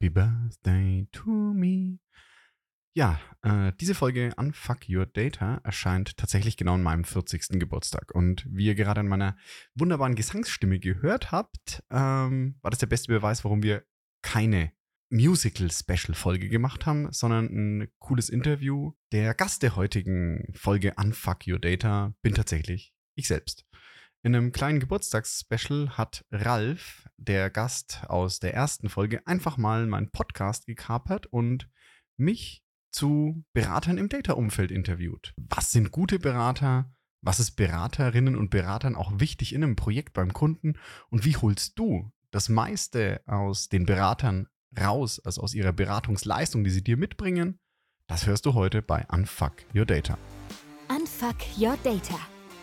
Happy Birthday to me. Ja, äh, diese Folge Unfuck Your Data erscheint tatsächlich genau an meinem 40. Geburtstag. Und wie ihr gerade an meiner wunderbaren Gesangsstimme gehört habt, ähm, war das der beste Beweis, warum wir keine Musical-Special-Folge gemacht haben, sondern ein cooles Interview. Der Gast der heutigen Folge Unfuck Your Data bin tatsächlich ich selbst. In einem kleinen Geburtstagsspecial hat Ralf, der Gast aus der ersten Folge, einfach mal meinen Podcast gekapert und mich zu Beratern im Data-Umfeld interviewt. Was sind gute Berater? Was ist Beraterinnen und Beratern auch wichtig in einem Projekt beim Kunden? Und wie holst du das meiste aus den Beratern raus, also aus ihrer Beratungsleistung, die sie dir mitbringen? Das hörst du heute bei Unfuck Your Data. Unfuck Your Data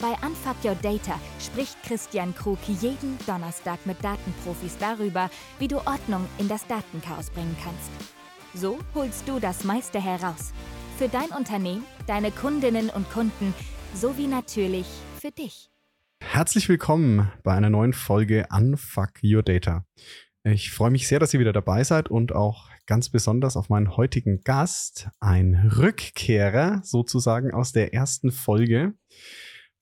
Bei Unfuck Your Data spricht Christian Krug jeden Donnerstag mit Datenprofis darüber, wie du Ordnung in das Datenchaos bringen kannst. So holst du das meiste heraus. Für dein Unternehmen, deine Kundinnen und Kunden sowie natürlich für dich. Herzlich willkommen bei einer neuen Folge Unfuck Your Data. Ich freue mich sehr, dass ihr wieder dabei seid und auch ganz besonders auf meinen heutigen Gast, ein Rückkehrer sozusagen aus der ersten Folge.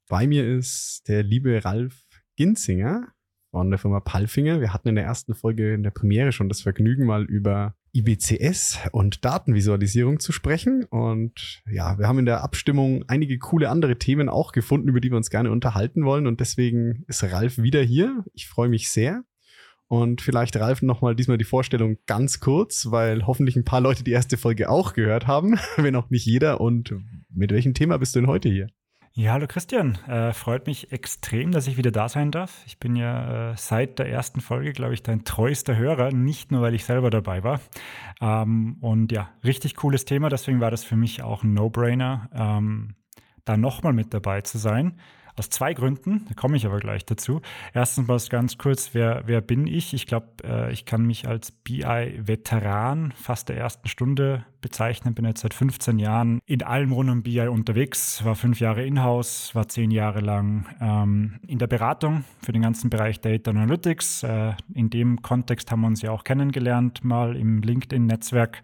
Bei mir ist der liebe Ralf Ginzinger von der Firma Palfinger. Wir hatten in der ersten Folge in der Premiere schon das Vergnügen, mal über IBCS und Datenvisualisierung zu sprechen. Und ja, wir haben in der Abstimmung einige coole andere Themen auch gefunden, über die wir uns gerne unterhalten wollen. Und deswegen ist Ralf wieder hier. Ich freue mich sehr. Und vielleicht, Ralf, nochmal diesmal die Vorstellung ganz kurz, weil hoffentlich ein paar Leute die erste Folge auch gehört haben, wenn auch nicht jeder. Und mit welchem Thema bist du denn heute hier? Ja, hallo Christian. Äh, freut mich extrem, dass ich wieder da sein darf. Ich bin ja äh, seit der ersten Folge, glaube ich, dein treuester Hörer, nicht nur, weil ich selber dabei war. Ähm, und ja, richtig cooles Thema, deswegen war das für mich auch ein No-Brainer, ähm, da nochmal mit dabei zu sein. Aus zwei Gründen, da komme ich aber gleich dazu. Erstens mal ganz kurz, wer, wer bin ich? Ich glaube, äh, ich kann mich als BI-Veteran fast der ersten Stunde bezeichnen. Bin jetzt seit 15 Jahren in allem rund um BI unterwegs, war fünf Jahre in-house, war zehn Jahre lang ähm, in der Beratung für den ganzen Bereich Data Analytics. Äh, in dem Kontext haben wir uns ja auch kennengelernt, mal im LinkedIn-Netzwerk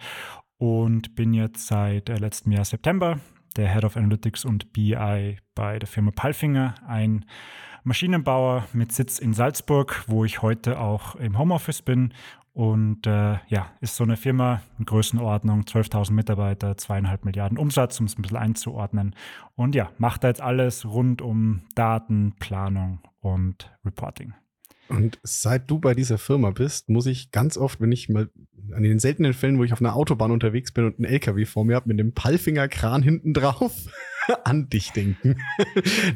und bin jetzt seit äh, letztem Jahr September der Head of Analytics und BI bei der Firma Palfinger, ein Maschinenbauer mit Sitz in Salzburg, wo ich heute auch im Homeoffice bin. Und äh, ja, ist so eine Firma in Größenordnung, 12.000 Mitarbeiter, zweieinhalb Milliarden Umsatz, um es ein bisschen einzuordnen. Und ja, macht da jetzt alles rund um Daten, Planung und Reporting. Und seit du bei dieser Firma bist, muss ich ganz oft, wenn ich mal an den seltenen Fällen, wo ich auf einer Autobahn unterwegs bin und einen LKW vor mir habe mit dem Pallfingerkran hinten drauf, an dich denken.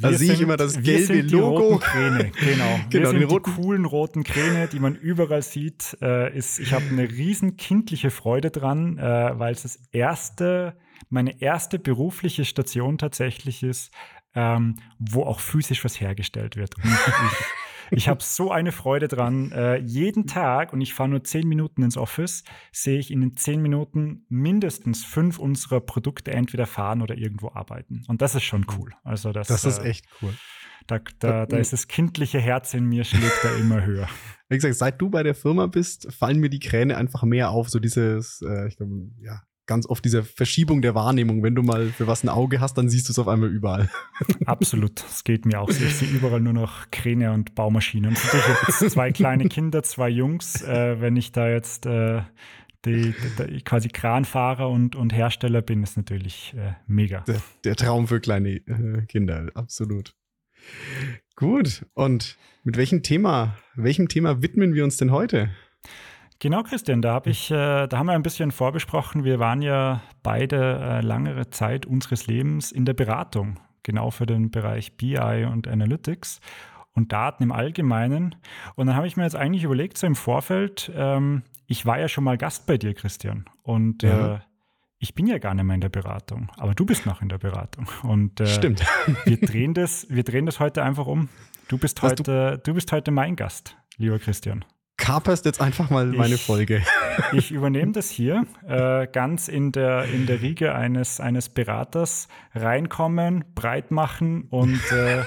da sehe ich immer das gelbe Logo. Kräne, genau. genau wir die coolen roten Kräne, die man überall sieht. Äh, ist, ich habe eine riesen kindliche Freude dran, äh, weil es das erste, meine erste berufliche Station tatsächlich ist, ähm, wo auch physisch was hergestellt wird. Und ich, ich habe so eine Freude dran. Äh, jeden Tag, und ich fahre nur zehn Minuten ins Office, sehe ich in den zehn Minuten mindestens fünf unserer Produkte entweder fahren oder irgendwo arbeiten. Und das ist schon cool. Also das, das ist äh, echt cool. Da, da, da ist das kindliche Herz in mir, schlägt da immer höher. Wie gesagt, seit du bei der Firma bist, fallen mir die Kräne einfach mehr auf. So dieses, äh, ich glaube, ja, ganz oft diese Verschiebung der Wahrnehmung. Wenn du mal für was ein Auge hast, dann siehst du es auf einmal überall. Absolut, es geht mir auch so. Ich sehe überall nur noch Kräne und Baumaschinen. Und jetzt zwei kleine Kinder, zwei Jungs. Äh, wenn ich da jetzt äh, die, die, quasi Kranfahrer und, und Hersteller bin, ist natürlich äh, mega. Der, der, Traum für kleine äh, Kinder, absolut. Gut, und mit welchem Thema, welchem Thema widmen wir uns denn heute? Genau, Christian, da habe ich, äh, da haben wir ein bisschen vorbesprochen. Wir waren ja beide äh, langere Zeit unseres Lebens in der Beratung, genau für den Bereich BI und Analytics und Daten im Allgemeinen. Und dann habe ich mir jetzt eigentlich überlegt, so im Vorfeld, ähm, ich war ja schon mal Gast bei dir, Christian. Und ja. äh, ich bin ja gar nicht mehr in der Beratung, aber du bist noch in der Beratung. Und äh, Stimmt. wir drehen das, wir drehen das heute einfach um. Du bist heute, du, du bist heute mein Gast, lieber Christian. Kaperst jetzt einfach mal meine ich, Folge. Ich übernehme das hier äh, ganz in der, in der Riege eines, eines Beraters reinkommen, breit machen und äh,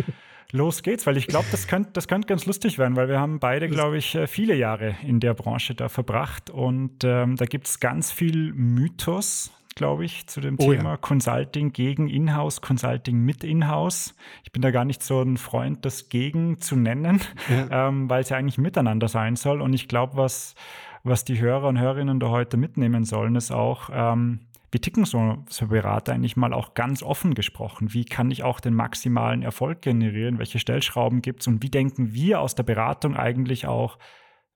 los geht's, weil ich glaube, das könnte das könnt ganz lustig werden, weil wir haben beide, glaube ich, äh, viele Jahre in der Branche da verbracht und ähm, da gibt es ganz viel Mythos, glaube ich, zu dem oh, Thema ja. Consulting gegen Inhouse, Consulting mit Inhouse. Ich bin da gar nicht so ein Freund, das gegen zu nennen, ja. ähm, weil es ja eigentlich miteinander sein soll und ich glaube, was, was die Hörer und Hörerinnen da heute mitnehmen sollen, ist auch, ähm, wie ticken so, so Berater eigentlich mal auch ganz offen gesprochen? Wie kann ich auch den maximalen Erfolg generieren? Welche Stellschrauben gibt es? Und wie denken wir aus der Beratung eigentlich auch,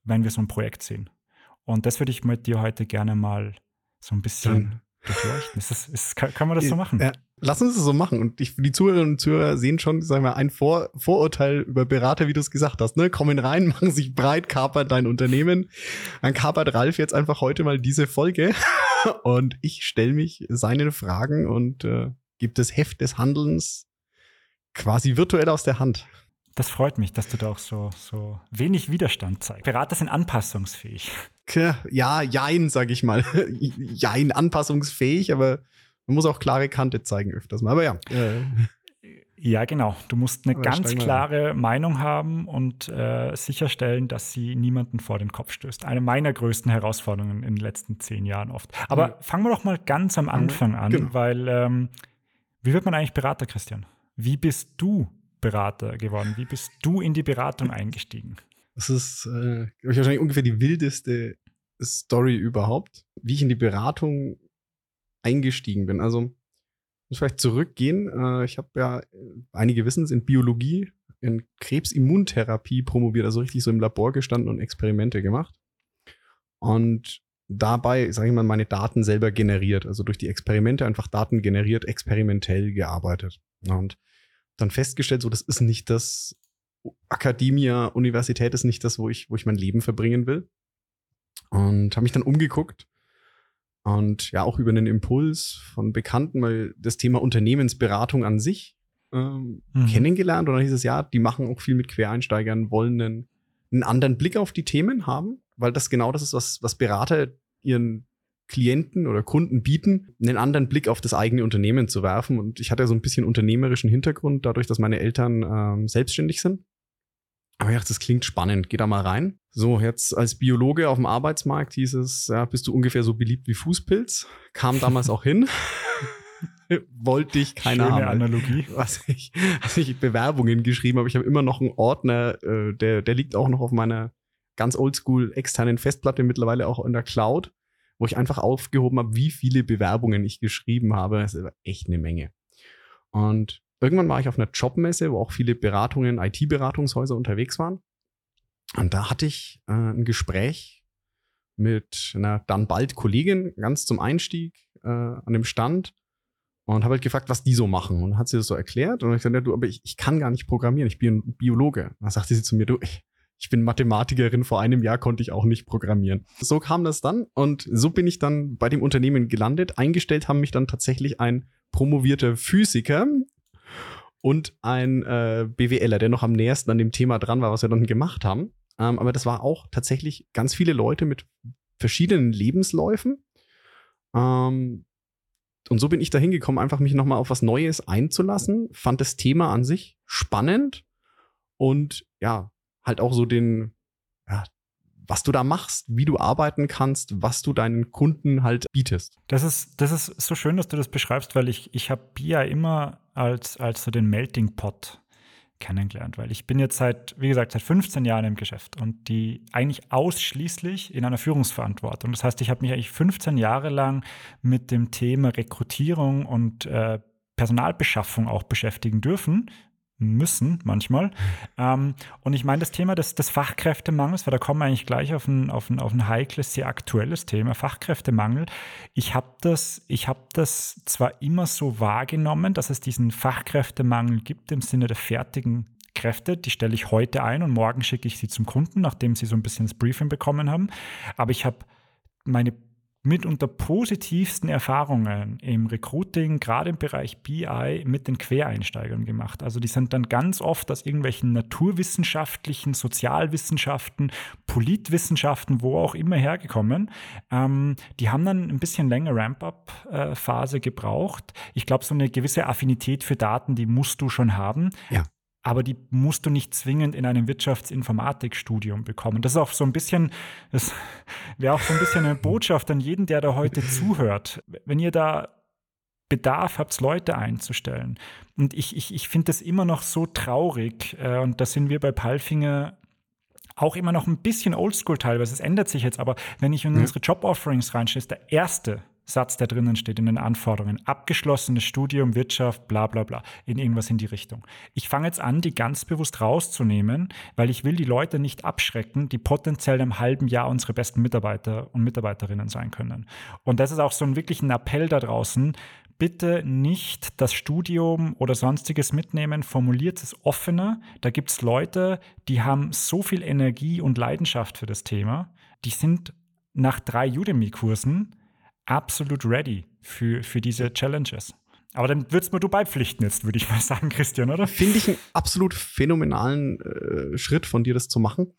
wenn wir so ein Projekt sehen? Und das würde ich mit dir heute gerne mal so ein bisschen durchleuchten. Ist das, ist, kann, kann, man das so machen? Ja, lass uns das so machen. Und ich, die Zuhörerinnen und Zuhörer sehen schon, sagen wir, ein Vor Vorurteil über Berater, wie du es gesagt hast. Ne? Kommen rein, machen sich breit, kapert dein Unternehmen. Dann kapert Ralf jetzt einfach heute mal diese Folge. und ich stelle mich seinen Fragen und äh, gebe das Heft des Handelns quasi virtuell aus der Hand. Das freut mich, dass du da auch so, so wenig Widerstand zeigst. Berater sind anpassungsfähig. Ja, jein, sag ich mal. jein, anpassungsfähig, aber man muss auch klare Kante zeigen öfters mal. Aber ja. Äh. Ja, genau. Du musst eine ganz klare an. Meinung haben und äh, sicherstellen, dass sie niemanden vor den Kopf stößt. Eine meiner größten Herausforderungen in den letzten zehn Jahren oft. Aber mhm. fangen wir doch mal ganz am Anfang an, genau. weil ähm, wie wird man eigentlich Berater, Christian? Wie bist du Berater geworden? Wie bist du in die Beratung eingestiegen? Das ist äh, wahrscheinlich ungefähr die wildeste Story überhaupt, wie ich in die Beratung eingestiegen bin. Also muss vielleicht zurückgehen. Äh, ich habe ja, einige wissen es, in Biologie, in Krebsimmuntherapie promoviert, also richtig so im Labor gestanden und Experimente gemacht. Und dabei, sage ich mal, meine Daten selber generiert. Also durch die Experimente einfach Daten generiert, experimentell gearbeitet. Und dann festgestellt, so das ist nicht das Akademie, Universität ist nicht das, wo ich, wo ich mein Leben verbringen will. Und habe mich dann umgeguckt und ja auch über einen Impuls von Bekannten mal das Thema Unternehmensberatung an sich ähm, mhm. kennengelernt. Und dann hieß es, ja, die machen auch viel mit Quereinsteigern, wollen einen, einen anderen Blick auf die Themen haben, weil das genau das ist, was, was Berater ihren Klienten oder Kunden bieten, einen anderen Blick auf das eigene Unternehmen zu werfen. Und ich hatte so ein bisschen unternehmerischen Hintergrund, dadurch, dass meine Eltern ähm, selbstständig sind. Aber ich dachte, das klingt spannend, geh da mal rein. So, jetzt als Biologe auf dem Arbeitsmarkt hieß es, ja, bist du ungefähr so beliebt wie Fußpilz. Kam damals auch hin. Wollte ich keine Schöne Ahnung. Analogie. Was ich, was ich Bewerbungen geschrieben habe. Ich habe immer noch einen Ordner, äh, der, der liegt auch noch auf meiner ganz oldschool externen Festplatte, mittlerweile auch in der Cloud, wo ich einfach aufgehoben habe, wie viele Bewerbungen ich geschrieben habe. Das ist echt eine Menge. Und Irgendwann war ich auf einer Jobmesse, wo auch viele Beratungen, IT-Beratungshäuser unterwegs waren. Und da hatte ich äh, ein Gespräch mit einer dann bald Kollegin ganz zum Einstieg äh, an dem Stand und habe halt gefragt, was die so machen. Und hat sie das so erklärt. Und ich gesagt, ja, du, aber ich, ich kann gar nicht programmieren, ich bin Biologe. Dann sagte sie zu mir, du, ich, ich bin Mathematikerin, vor einem Jahr konnte ich auch nicht programmieren. So kam das dann und so bin ich dann bei dem Unternehmen gelandet. Eingestellt haben mich dann tatsächlich ein promovierter Physiker, und ein äh, BWLer, der noch am nähersten an dem Thema dran war, was wir dann gemacht haben. Ähm, aber das war auch tatsächlich ganz viele Leute mit verschiedenen Lebensläufen. Ähm, und so bin ich da hingekommen, einfach mich nochmal auf was Neues einzulassen, fand das Thema an sich spannend und ja, halt auch so den, ja, was du da machst, wie du arbeiten kannst, was du deinen Kunden halt bietest. Das ist, das ist so schön, dass du das beschreibst, weil ich, ich habe ja immer als, als so den Melting Pot kennengelernt, weil ich bin jetzt seit, wie gesagt, seit 15 Jahren im Geschäft und die eigentlich ausschließlich in einer Führungsverantwortung. Das heißt, ich habe mich eigentlich 15 Jahre lang mit dem Thema Rekrutierung und äh, Personalbeschaffung auch beschäftigen dürfen, müssen manchmal. Ähm, und ich meine, das Thema des, des Fachkräftemangels, weil da kommen wir eigentlich gleich auf ein, auf, ein, auf ein heikles, sehr aktuelles Thema, Fachkräftemangel. Ich habe das, hab das zwar immer so wahrgenommen, dass es diesen Fachkräftemangel gibt im Sinne der fertigen Kräfte, die stelle ich heute ein und morgen schicke ich sie zum Kunden, nachdem sie so ein bisschen das Briefing bekommen haben. Aber ich habe meine mitunter positivsten Erfahrungen im Recruiting, gerade im Bereich BI, mit den Quereinsteigern gemacht. Also die sind dann ganz oft aus irgendwelchen naturwissenschaftlichen, Sozialwissenschaften, Politwissenschaften, wo auch immer hergekommen. Ähm, die haben dann ein bisschen länger Ramp-up-Phase gebraucht. Ich glaube, so eine gewisse Affinität für Daten, die musst du schon haben. Ja aber die musst du nicht zwingend in einem Wirtschaftsinformatikstudium bekommen. Das ist auch so ein bisschen, das wäre auch so ein bisschen eine Botschaft an jeden, der da heute zuhört. Wenn ihr da Bedarf habt, Leute einzustellen. Und ich, ich, ich finde das immer noch so traurig. Äh, und da sind wir bei Palfinger auch immer noch ein bisschen oldschool teilweise. Es ändert sich jetzt, aber wenn ich in mhm. unsere Job-Offerings reinstehe, ist der erste Satz, der drinnen steht in den Anforderungen. Abgeschlossenes Studium, Wirtschaft, bla bla bla, in irgendwas in die Richtung. Ich fange jetzt an, die ganz bewusst rauszunehmen, weil ich will die Leute nicht abschrecken, die potenziell im halben Jahr unsere besten Mitarbeiter und Mitarbeiterinnen sein können. Und das ist auch so ein wirklich ein Appell da draußen. Bitte nicht das Studium oder sonstiges mitnehmen, formuliert es offener. Da gibt es Leute, die haben so viel Energie und Leidenschaft für das Thema. Die sind nach drei Udemy-Kursen absolut ready für, für diese Challenges. Aber dann würdest du beipflichten jetzt, würde ich mal sagen, Christian, oder? Finde ich einen absolut phänomenalen äh, Schritt von dir, das zu machen.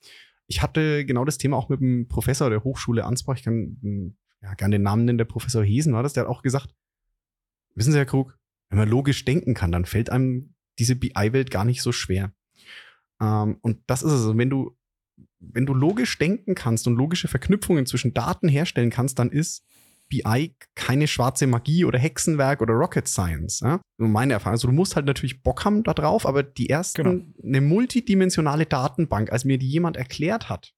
Ich hatte genau das Thema auch mit dem Professor der Hochschule Ansbach. Ich kann ja, gerne den Namen nennen, der Professor Hesen war das. Der hat auch gesagt, wissen Sie, Herr Krug, wenn man logisch denken kann, dann fällt einem diese BI-Welt gar nicht so schwer. Ähm, und das ist es. Also, wenn du, wenn du logisch denken kannst und logische Verknüpfungen zwischen Daten herstellen kannst, dann ist BI keine schwarze Magie oder Hexenwerk oder Rocket Science. Ja? Meine Erfahrung. Also du musst halt natürlich Bock haben da drauf, aber die ersten, genau. eine multidimensionale Datenbank, als mir die jemand erklärt hat,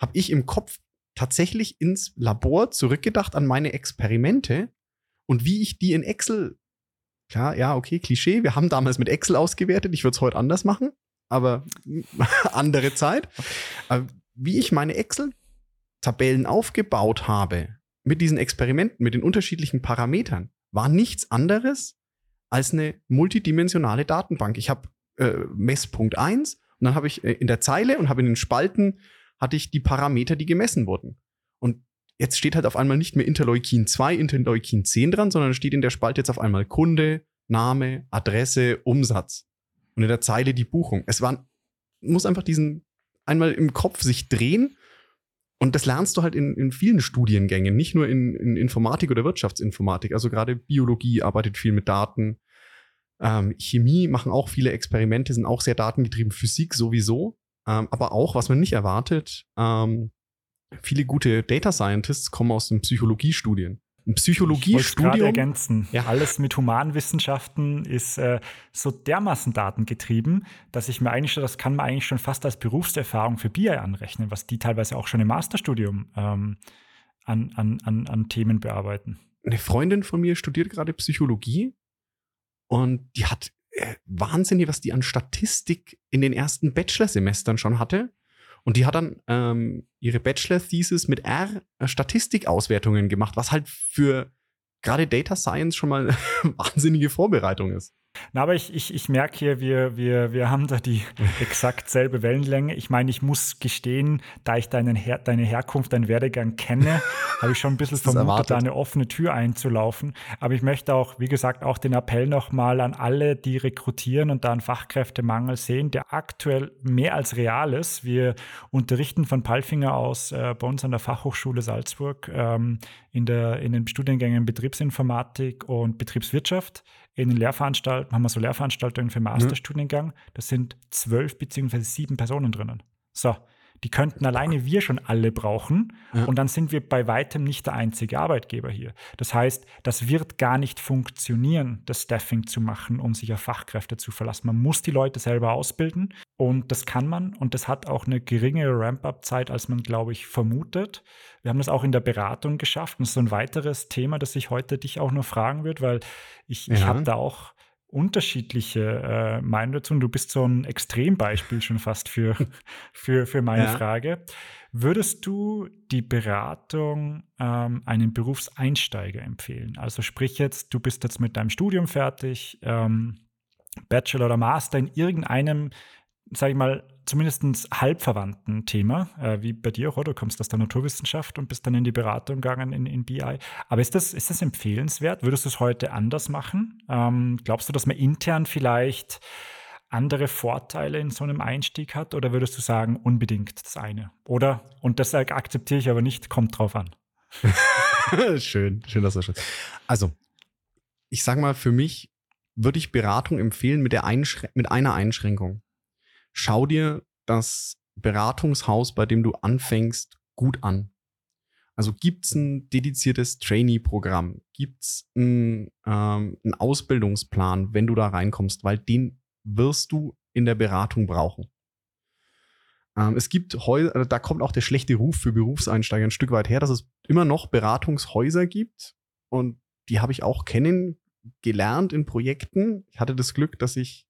habe ich im Kopf tatsächlich ins Labor zurückgedacht an meine Experimente und wie ich die in Excel, klar, ja, okay, Klischee, wir haben damals mit Excel ausgewertet, ich würde es heute anders machen, aber andere Zeit. Aber wie ich meine Excel-Tabellen aufgebaut habe, mit diesen Experimenten, mit den unterschiedlichen Parametern, war nichts anderes als eine multidimensionale Datenbank. Ich habe äh, Messpunkt 1 und dann habe ich äh, in der Zeile und habe in den Spalten hatte ich die Parameter, die gemessen wurden. Und jetzt steht halt auf einmal nicht mehr Interleukin 2, Interleukin 10 dran, sondern steht in der Spalte jetzt auf einmal Kunde, Name, Adresse, Umsatz. Und in der Zeile die Buchung. Es war, muss einfach diesen einmal im Kopf sich drehen und das lernst du halt in, in vielen Studiengängen, nicht nur in, in Informatik oder Wirtschaftsinformatik. Also gerade Biologie arbeitet viel mit Daten. Ähm, Chemie machen auch viele Experimente, sind auch sehr datengetrieben. Physik sowieso. Ähm, aber auch, was man nicht erwartet, ähm, viele gute Data Scientists kommen aus den Psychologiestudien ein Psychologiestudium. Ergänzen. Ja. Alles mit Humanwissenschaften ist äh, so dermaßen datengetrieben, dass ich mir eigentlich schon, das kann man eigentlich schon fast als Berufserfahrung für BI anrechnen, was die teilweise auch schon im Masterstudium ähm, an, an, an, an Themen bearbeiten. Eine Freundin von mir studiert gerade Psychologie und die hat äh, wahnsinnig, was die an Statistik in den ersten Bachelorsemestern schon hatte. Und die hat dann ähm, ihre Bachelor-Thesis mit R äh, Statistikauswertungen gemacht, was halt für gerade Data Science schon mal wahnsinnige Vorbereitung ist. Na, aber ich, ich, ich merke hier, wir, wir, wir haben da die exakt selbe Wellenlänge. Ich meine, ich muss gestehen, da ich deinen Her deine Herkunft, deinen Werdegang kenne, habe ich schon ein bisschen vermutet, da eine offene Tür einzulaufen. Aber ich möchte auch, wie gesagt, auch den Appell nochmal an alle, die rekrutieren und da einen Fachkräftemangel sehen, der aktuell mehr als real ist. Wir unterrichten von Palfinger aus äh, bei uns an der Fachhochschule Salzburg ähm, in, der, in den Studiengängen Betriebsinformatik und Betriebswirtschaft in den Lehrveranstaltungen, haben wir so Lehrveranstaltungen für Masterstudiengang, da sind zwölf beziehungsweise sieben Personen drinnen. So, die könnten alleine wir schon alle brauchen. Ja. Und dann sind wir bei weitem nicht der einzige Arbeitgeber hier. Das heißt, das wird gar nicht funktionieren, das Staffing zu machen, um sich auf Fachkräfte zu verlassen. Man muss die Leute selber ausbilden. Und das kann man. Und das hat auch eine geringere Ramp-up-Zeit, als man, glaube ich, vermutet. Wir haben das auch in der Beratung geschafft. Und das ist so ein weiteres Thema, das ich heute dich auch noch fragen würde, weil ich, ja. ich habe da auch unterschiedliche äh, Meinungen dazu. Und du bist so ein Extrembeispiel schon fast für, für, für meine ja. Frage. Würdest du die Beratung ähm, einem Berufseinsteiger empfehlen? Also sprich jetzt, du bist jetzt mit deinem Studium fertig, ähm, Bachelor oder Master in irgendeinem sage ich mal, zumindest halbverwandten Thema, äh, wie bei dir auch, Du kommst aus der Naturwissenschaft und bist dann in die Beratung gegangen in, in BI. Aber ist das, ist das empfehlenswert? Würdest du es heute anders machen? Ähm, glaubst du, dass man intern vielleicht andere Vorteile in so einem Einstieg hat? Oder würdest du sagen, unbedingt das eine? Oder, und das akzeptiere ich aber nicht, kommt drauf an. schön, schön, dass du das Also, ich sage mal, für mich würde ich Beratung empfehlen mit, der Einschrän mit einer Einschränkung. Schau dir das Beratungshaus, bei dem du anfängst, gut an. Also gibt es ein dediziertes Trainee-Programm? Gibt es einen, ähm, einen Ausbildungsplan, wenn du da reinkommst? Weil den wirst du in der Beratung brauchen. Ähm, es gibt Häuser, also da kommt auch der schlechte Ruf für Berufseinsteiger ein Stück weit her, dass es immer noch Beratungshäuser gibt und die habe ich auch kennengelernt in Projekten. Ich hatte das Glück, dass ich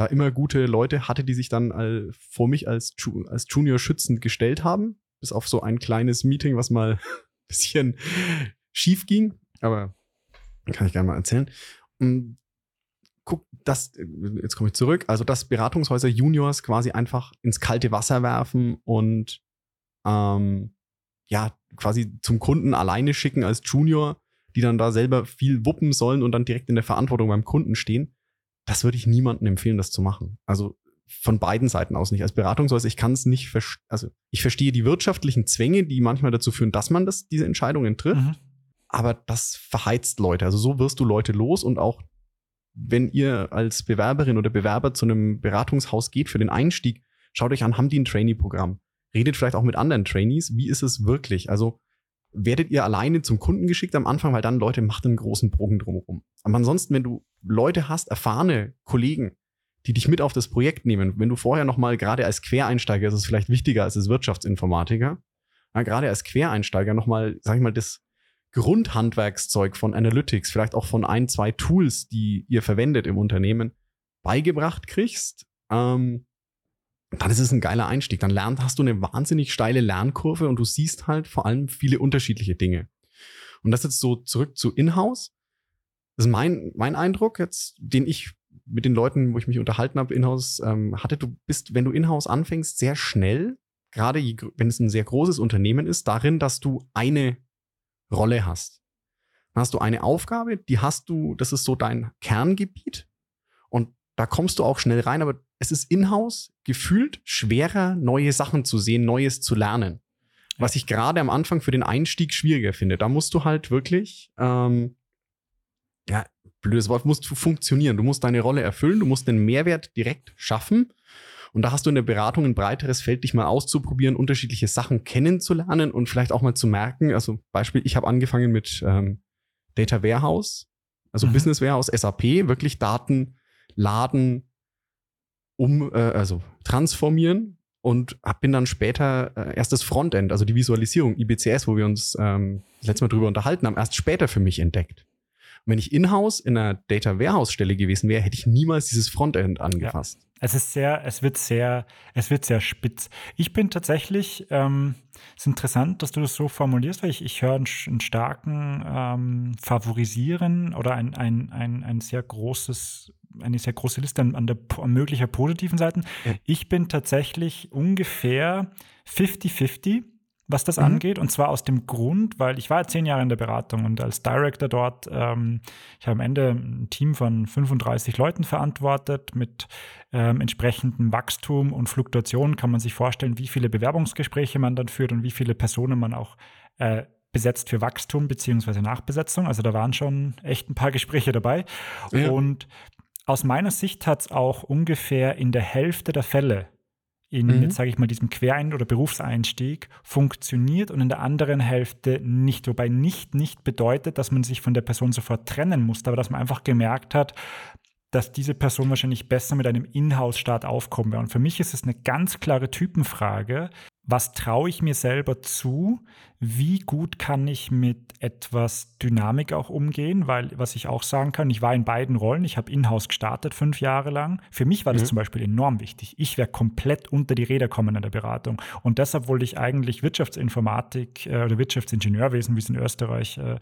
da immer gute Leute hatte, die sich dann all, vor mich als, als Junior schützend gestellt haben. Bis auf so ein kleines Meeting, was mal ein bisschen schief ging. Aber kann ich gerne mal erzählen. Und guck, das, jetzt komme ich zurück, also dass Beratungshäuser Juniors quasi einfach ins kalte Wasser werfen und ähm, ja, quasi zum Kunden alleine schicken als Junior, die dann da selber viel wuppen sollen und dann direkt in der Verantwortung beim Kunden stehen. Das würde ich niemandem empfehlen, das zu machen. Also von beiden Seiten aus nicht. Als Beratungshäuser, ich kann es nicht, also ich verstehe die wirtschaftlichen Zwänge, die manchmal dazu führen, dass man das, diese Entscheidungen trifft. Mhm. Aber das verheizt Leute. Also so wirst du Leute los und auch wenn ihr als Bewerberin oder Bewerber zu einem Beratungshaus geht für den Einstieg, schaut euch an, haben die ein Trainee-Programm? Redet vielleicht auch mit anderen Trainees. Wie ist es wirklich? Also werdet ihr alleine zum Kunden geschickt am Anfang, weil dann Leute macht einen großen Bogen drumherum. Aber ansonsten, wenn du Leute hast, erfahrene Kollegen, die dich mit auf das Projekt nehmen, wenn du vorher noch mal gerade als Quereinsteiger, ist es vielleicht wichtiger als als Wirtschaftsinformatiker, gerade als Quereinsteiger noch mal, sag ich mal, das Grundhandwerkszeug von Analytics, vielleicht auch von ein, zwei Tools, die ihr verwendet im Unternehmen, beigebracht kriegst, ähm, dann ist es ein geiler Einstieg. Dann lernt, hast du eine wahnsinnig steile Lernkurve und du siehst halt vor allem viele unterschiedliche Dinge. Und das jetzt so zurück zu Inhouse. Das ist mein, mein Eindruck jetzt, den ich mit den Leuten, wo ich mich unterhalten habe, Inhouse ähm, hatte. Du bist, wenn du Inhouse anfängst, sehr schnell, gerade wenn es ein sehr großes Unternehmen ist, darin, dass du eine Rolle hast. Dann hast du eine Aufgabe, die hast du, das ist so dein Kerngebiet und da kommst du auch schnell rein, aber es ist in-house gefühlt schwerer, neue Sachen zu sehen, Neues zu lernen. Was ich gerade am Anfang für den Einstieg schwieriger finde. Da musst du halt wirklich, ähm, ja, blödes Wort, musst du funktionieren. Du musst deine Rolle erfüllen, du musst den Mehrwert direkt schaffen und da hast du in der Beratung ein breiteres Feld, dich mal auszuprobieren, unterschiedliche Sachen kennenzulernen und vielleicht auch mal zu merken. Also Beispiel, ich habe angefangen mit ähm, Data Warehouse, also mhm. Business Warehouse, SAP, wirklich Daten laden, um, äh, also transformieren und bin dann später äh, erst das Frontend, also die Visualisierung, IBCS, wo wir uns ähm, das letzte Mal drüber unterhalten haben, erst später für mich entdeckt. Und wenn ich in-house in einer Data Warehouse Stelle gewesen wäre, hätte ich niemals dieses Frontend angefasst. Ja. Es ist sehr, es wird sehr, es wird sehr spitz. Ich bin tatsächlich, ähm, es ist interessant, dass du das so formulierst, weil ich, ich höre einen, einen starken ähm, Favorisieren oder ein, ein, ein, ein sehr großes, eine sehr große Liste an, an der an möglicher positiven Seiten. Ja. Ich bin tatsächlich ungefähr 50-50 was das mhm. angeht. Und zwar aus dem Grund, weil ich war zehn Jahre in der Beratung und als Director dort, ähm, ich habe am Ende ein Team von 35 Leuten verantwortet mit ähm, entsprechendem Wachstum und Fluktuation. Kann man sich vorstellen, wie viele Bewerbungsgespräche man dann führt und wie viele Personen man auch äh, besetzt für Wachstum beziehungsweise Nachbesetzung. Also da waren schon echt ein paar Gespräche dabei. Ja. Und aus meiner Sicht hat es auch ungefähr in der Hälfte der Fälle in, mhm. jetzt sage ich mal, diesem Querein- oder Berufseinstieg funktioniert und in der anderen Hälfte nicht. Wobei nicht nicht bedeutet, dass man sich von der Person sofort trennen muss, aber dass man einfach gemerkt hat, dass diese Person wahrscheinlich besser mit einem Inhouse-Start aufkommen wird. Und für mich ist es eine ganz klare Typenfrage, was traue ich mir selber zu, wie gut kann ich mit etwas Dynamik auch umgehen, weil was ich auch sagen kann, ich war in beiden Rollen, ich habe in-house gestartet fünf Jahre lang. Für mich war das mhm. zum Beispiel enorm wichtig. Ich wäre komplett unter die Räder kommen in der Beratung und deshalb wollte ich eigentlich Wirtschaftsinformatik äh, oder Wirtschaftsingenieurwesen, wie es in Österreich äh,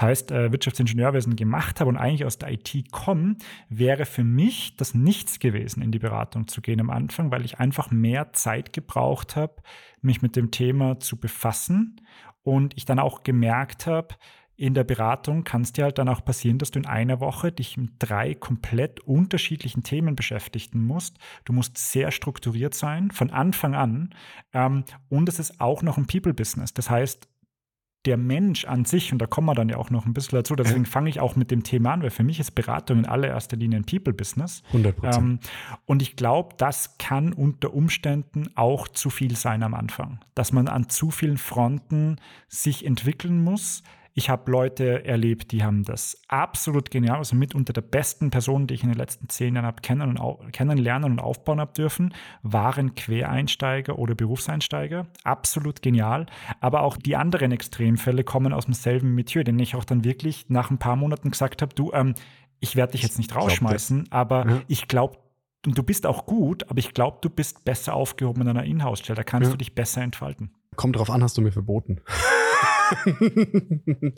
heißt, äh, Wirtschaftsingenieurwesen gemacht habe und eigentlich aus der IT komme, wäre für mich das nichts gewesen, in die Beratung zu gehen am Anfang, weil ich einfach mehr Zeit gebraucht habe, mich mit dem Thema zu befassen und ich dann auch gemerkt habe, in der Beratung kann es dir halt dann auch passieren, dass du in einer Woche dich mit drei komplett unterschiedlichen Themen beschäftigen musst. Du musst sehr strukturiert sein, von Anfang an. Ähm, und es ist auch noch ein People-Business. Das heißt, der Mensch an sich, und da kommen wir dann ja auch noch ein bisschen dazu, deswegen fange ich auch mit dem Thema an, weil für mich ist Beratung in allererster Linie ein People-Business. 100 Prozent. Ähm, und ich glaube, das kann unter Umständen auch zu viel sein am Anfang, dass man an zu vielen Fronten sich entwickeln muss ich habe Leute erlebt, die haben das absolut genial, also mit unter der besten Personen, die ich in den letzten zehn Jahren habe kennen und kennenlernen und aufbauen habe dürfen, waren Quereinsteiger oder Berufseinsteiger. Absolut genial. Aber auch die anderen Extremfälle kommen aus demselben Metier, den ich auch dann wirklich nach ein paar Monaten gesagt habe, du, ähm, ich werde dich jetzt nicht rausschmeißen, aber ja. ich glaube, du bist auch gut, aber ich glaube, du bist besser aufgehoben in einer Inhouse-Stelle. Da kannst ja. du dich besser entfalten. Kommt drauf an, hast du mir verboten.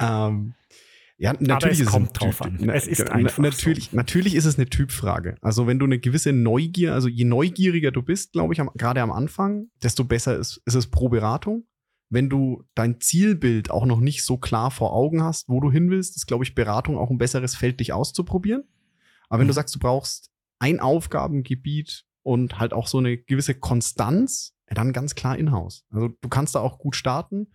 ähm, ja, natürlich es kommt es drauf an. Es ist einfach natürlich, so. natürlich ist es eine Typfrage. Also wenn du eine gewisse Neugier, also je neugieriger du bist, glaube ich, gerade am Anfang, desto besser ist, ist es pro Beratung. Wenn du dein Zielbild auch noch nicht so klar vor Augen hast, wo du hin willst, ist, glaube ich, Beratung auch ein besseres Feld, dich auszuprobieren. Aber wenn mhm. du sagst, du brauchst ein Aufgabengebiet und halt auch so eine gewisse Konstanz, dann ganz klar in-house. Also du kannst da auch gut starten.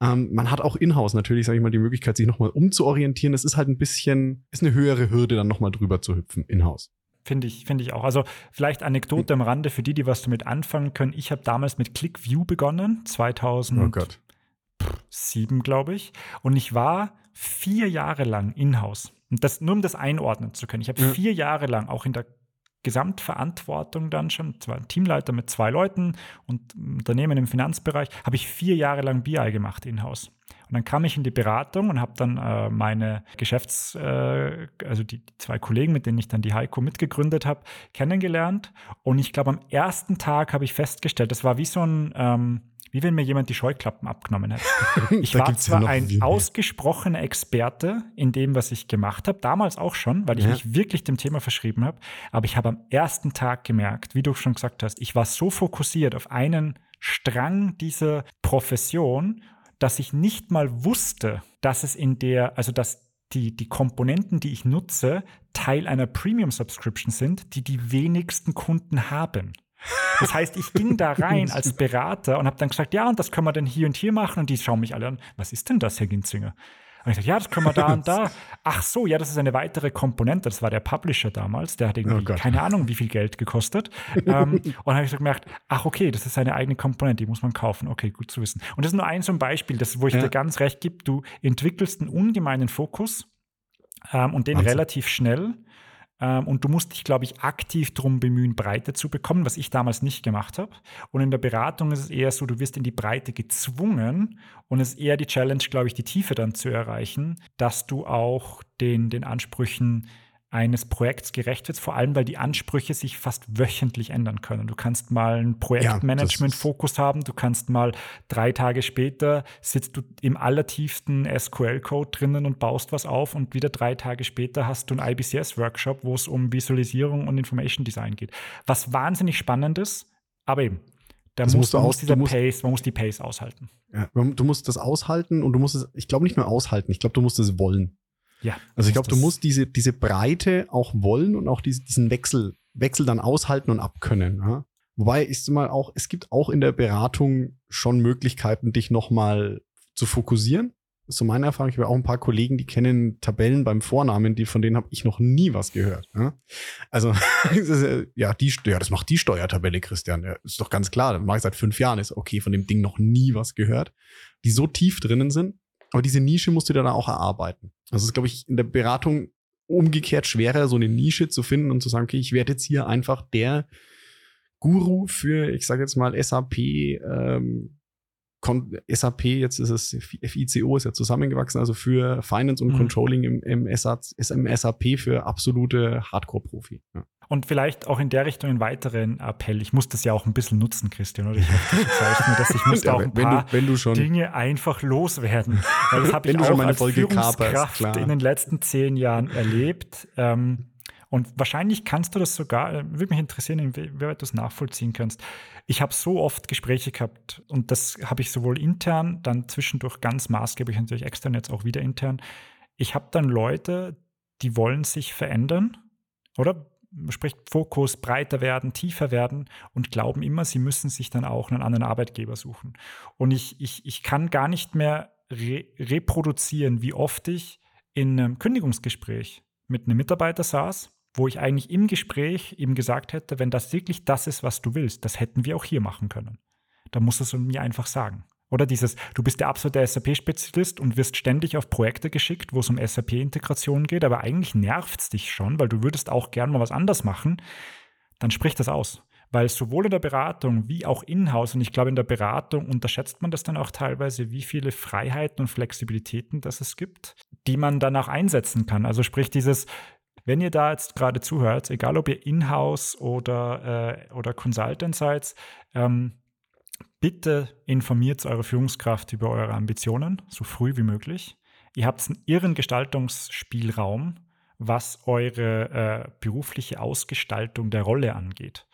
Ähm, man hat auch in-house natürlich, sage ich mal, die Möglichkeit, sich nochmal umzuorientieren. Es ist halt ein bisschen, ist eine höhere Hürde, dann nochmal drüber zu hüpfen in-house. Finde ich, finde ich auch. Also vielleicht Anekdote am Rande für die, die was damit anfangen können. Ich habe damals mit ClickView begonnen, 2007, oh glaube ich. Und ich war vier Jahre lang in-house. Und das nur um das einordnen zu können. Ich habe ja. vier Jahre lang auch in der Gesamtverantwortung dann schon, zwar Teamleiter mit zwei Leuten und Unternehmen im Finanzbereich, habe ich vier Jahre lang BI gemacht in-house. Und dann kam ich in die Beratung und habe dann äh, meine Geschäfts-, äh, also die, die, zwei Kollegen, mit denen ich dann die Heiko mitgegründet habe, kennengelernt. Und ich glaube, am ersten Tag habe ich festgestellt, das war wie so ein, ähm, wie wenn mir jemand die Scheuklappen abgenommen hätte. Ich war zwar ja ein ausgesprochener Experte in dem, was ich gemacht habe, damals auch schon, weil ich ja. mich wirklich dem Thema verschrieben habe, aber ich habe am ersten Tag gemerkt, wie du schon gesagt hast, ich war so fokussiert auf einen Strang dieser Profession, dass ich nicht mal wusste, dass es in der, also dass die, die Komponenten, die ich nutze, Teil einer Premium-Subscription sind, die die wenigsten Kunden haben. Das heißt, ich ging da rein als Berater und habe dann gesagt, ja, und das können wir denn hier und hier machen. Und die schauen mich alle an, was ist denn das, Herr Ginzinger? Und ich sagte, ja, das können wir da und da. Ach so, ja, das ist eine weitere Komponente. Das war der Publisher damals. Der hat irgendwie oh keine Ahnung, wie viel Geld gekostet. ähm, und dann habe ich so gemerkt, ach okay, das ist eine eigene Komponente, die muss man kaufen. Okay, gut zu wissen. Und das ist nur ein so ein Beispiel, das, wo ich ja. dir ganz recht gebe. Du entwickelst einen ungemeinen Fokus ähm, und den Wahnsinn. relativ schnell. Ähm, und du musst dich, glaube ich, aktiv darum bemühen, Breite zu bekommen, was ich damals nicht gemacht habe. Und in der Beratung ist es eher so, du wirst in die Breite gezwungen und es ist eher die Challenge, glaube ich, die Tiefe dann zu erreichen, dass du auch den, den Ansprüchen eines Projekts gerecht wird, vor allem weil die Ansprüche sich fast wöchentlich ändern können. Du kannst mal einen Projektmanagement-Fokus ja, haben, du kannst mal drei Tage später sitzt du im allertiefsten SQL-Code drinnen und baust was auf und wieder drei Tage später hast du einen IBCS-Workshop, wo es um Visualisierung und Information Design geht. Was wahnsinnig spannend ist, aber eben, da muss, musst du aus, dieser musst, Pace, man muss die Pace aushalten. Ja, du musst das aushalten und du musst es, ich glaube nicht nur aushalten, ich glaube, du musst es wollen. Ja. Also ich glaube, du musst diese, diese Breite auch wollen und auch diese, diesen Wechsel, Wechsel dann aushalten und abkönnen. Ja? Wobei ist mal auch, es gibt auch in der Beratung schon Möglichkeiten, dich nochmal zu fokussieren. Das ist so meine Erfahrung. Ich habe auch ein paar Kollegen, die kennen Tabellen beim Vornamen, die, von denen habe ich noch nie was gehört. Ja? Also, ja, die, ja, das macht die Steuertabelle, Christian. Ja, ist doch ganz klar. Das mache ich seit fünf Jahren. Ist okay, von dem Ding noch nie was gehört. Die so tief drinnen sind, aber diese Nische musst du dann auch erarbeiten. Das ist, glaube ich, in der Beratung umgekehrt schwerer, so eine Nische zu finden und zu sagen, okay, ich werde jetzt hier einfach der Guru für, ich sage jetzt mal, SAP, ähm, SAP, jetzt ist es FICO, ist ja zusammengewachsen, also für Finance und mhm. Controlling im, im, SAP, im SAP für absolute Hardcore-Profi. Ja. Und vielleicht auch in der Richtung einen weiteren Appell. Ich muss das ja auch ein bisschen nutzen, Christian, oder? Ich hoffe, mir, dass ich muss auch ein paar wenn du, wenn du Dinge einfach loswerden. Weil das habe ich auch als Führungskraft in den letzten zehn Jahren erlebt. Ähm, und wahrscheinlich kannst du das sogar, äh, würde mich interessieren, inwieweit du es nachvollziehen kannst. Ich habe so oft Gespräche gehabt und das habe ich sowohl intern, dann zwischendurch ganz maßgeblich natürlich extern, jetzt auch wieder intern. Ich habe dann Leute, die wollen sich verändern, oder? Sprich, Fokus breiter werden, tiefer werden und glauben immer, sie müssen sich dann auch einen anderen Arbeitgeber suchen. Und ich, ich, ich kann gar nicht mehr re reproduzieren, wie oft ich in einem Kündigungsgespräch mit einem Mitarbeiter saß wo ich eigentlich im Gespräch ihm gesagt hätte, wenn das wirklich das ist, was du willst, das hätten wir auch hier machen können. Dann musst du es mir einfach sagen. Oder dieses, du bist der absolute SAP-Spezialist und wirst ständig auf Projekte geschickt, wo es um SAP-Integration geht, aber eigentlich nervt es dich schon, weil du würdest auch gern mal was anders machen, dann sprich das aus. Weil sowohl in der Beratung wie auch in-house, und ich glaube, in der Beratung unterschätzt man das dann auch teilweise, wie viele Freiheiten und Flexibilitäten das es gibt, die man dann auch einsetzen kann. Also sprich dieses, wenn ihr da jetzt gerade zuhört, egal ob ihr In-house oder, äh, oder Consultant seid, ähm, bitte informiert eure Führungskraft über eure Ambitionen, so früh wie möglich. Ihr habt einen irren Gestaltungsspielraum, was eure äh, berufliche Ausgestaltung der Rolle angeht.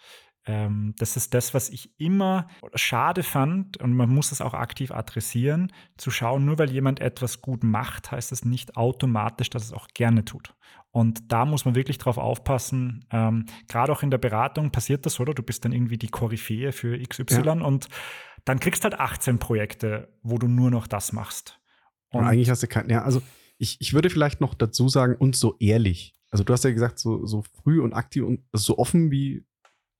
Ähm, das ist das, was ich immer schade fand und man muss es auch aktiv adressieren, zu schauen, nur weil jemand etwas gut macht, heißt das nicht automatisch, dass es auch gerne tut. Und da muss man wirklich drauf aufpassen. Ähm, Gerade auch in der Beratung passiert das, oder? Du bist dann irgendwie die Koryphäe für XY ja. und dann kriegst halt 18 Projekte, wo du nur noch das machst. Und, und eigentlich hast du kein, ja, also ich, ich würde vielleicht noch dazu sagen, und so ehrlich. Also du hast ja gesagt, so, so früh und aktiv und so offen wie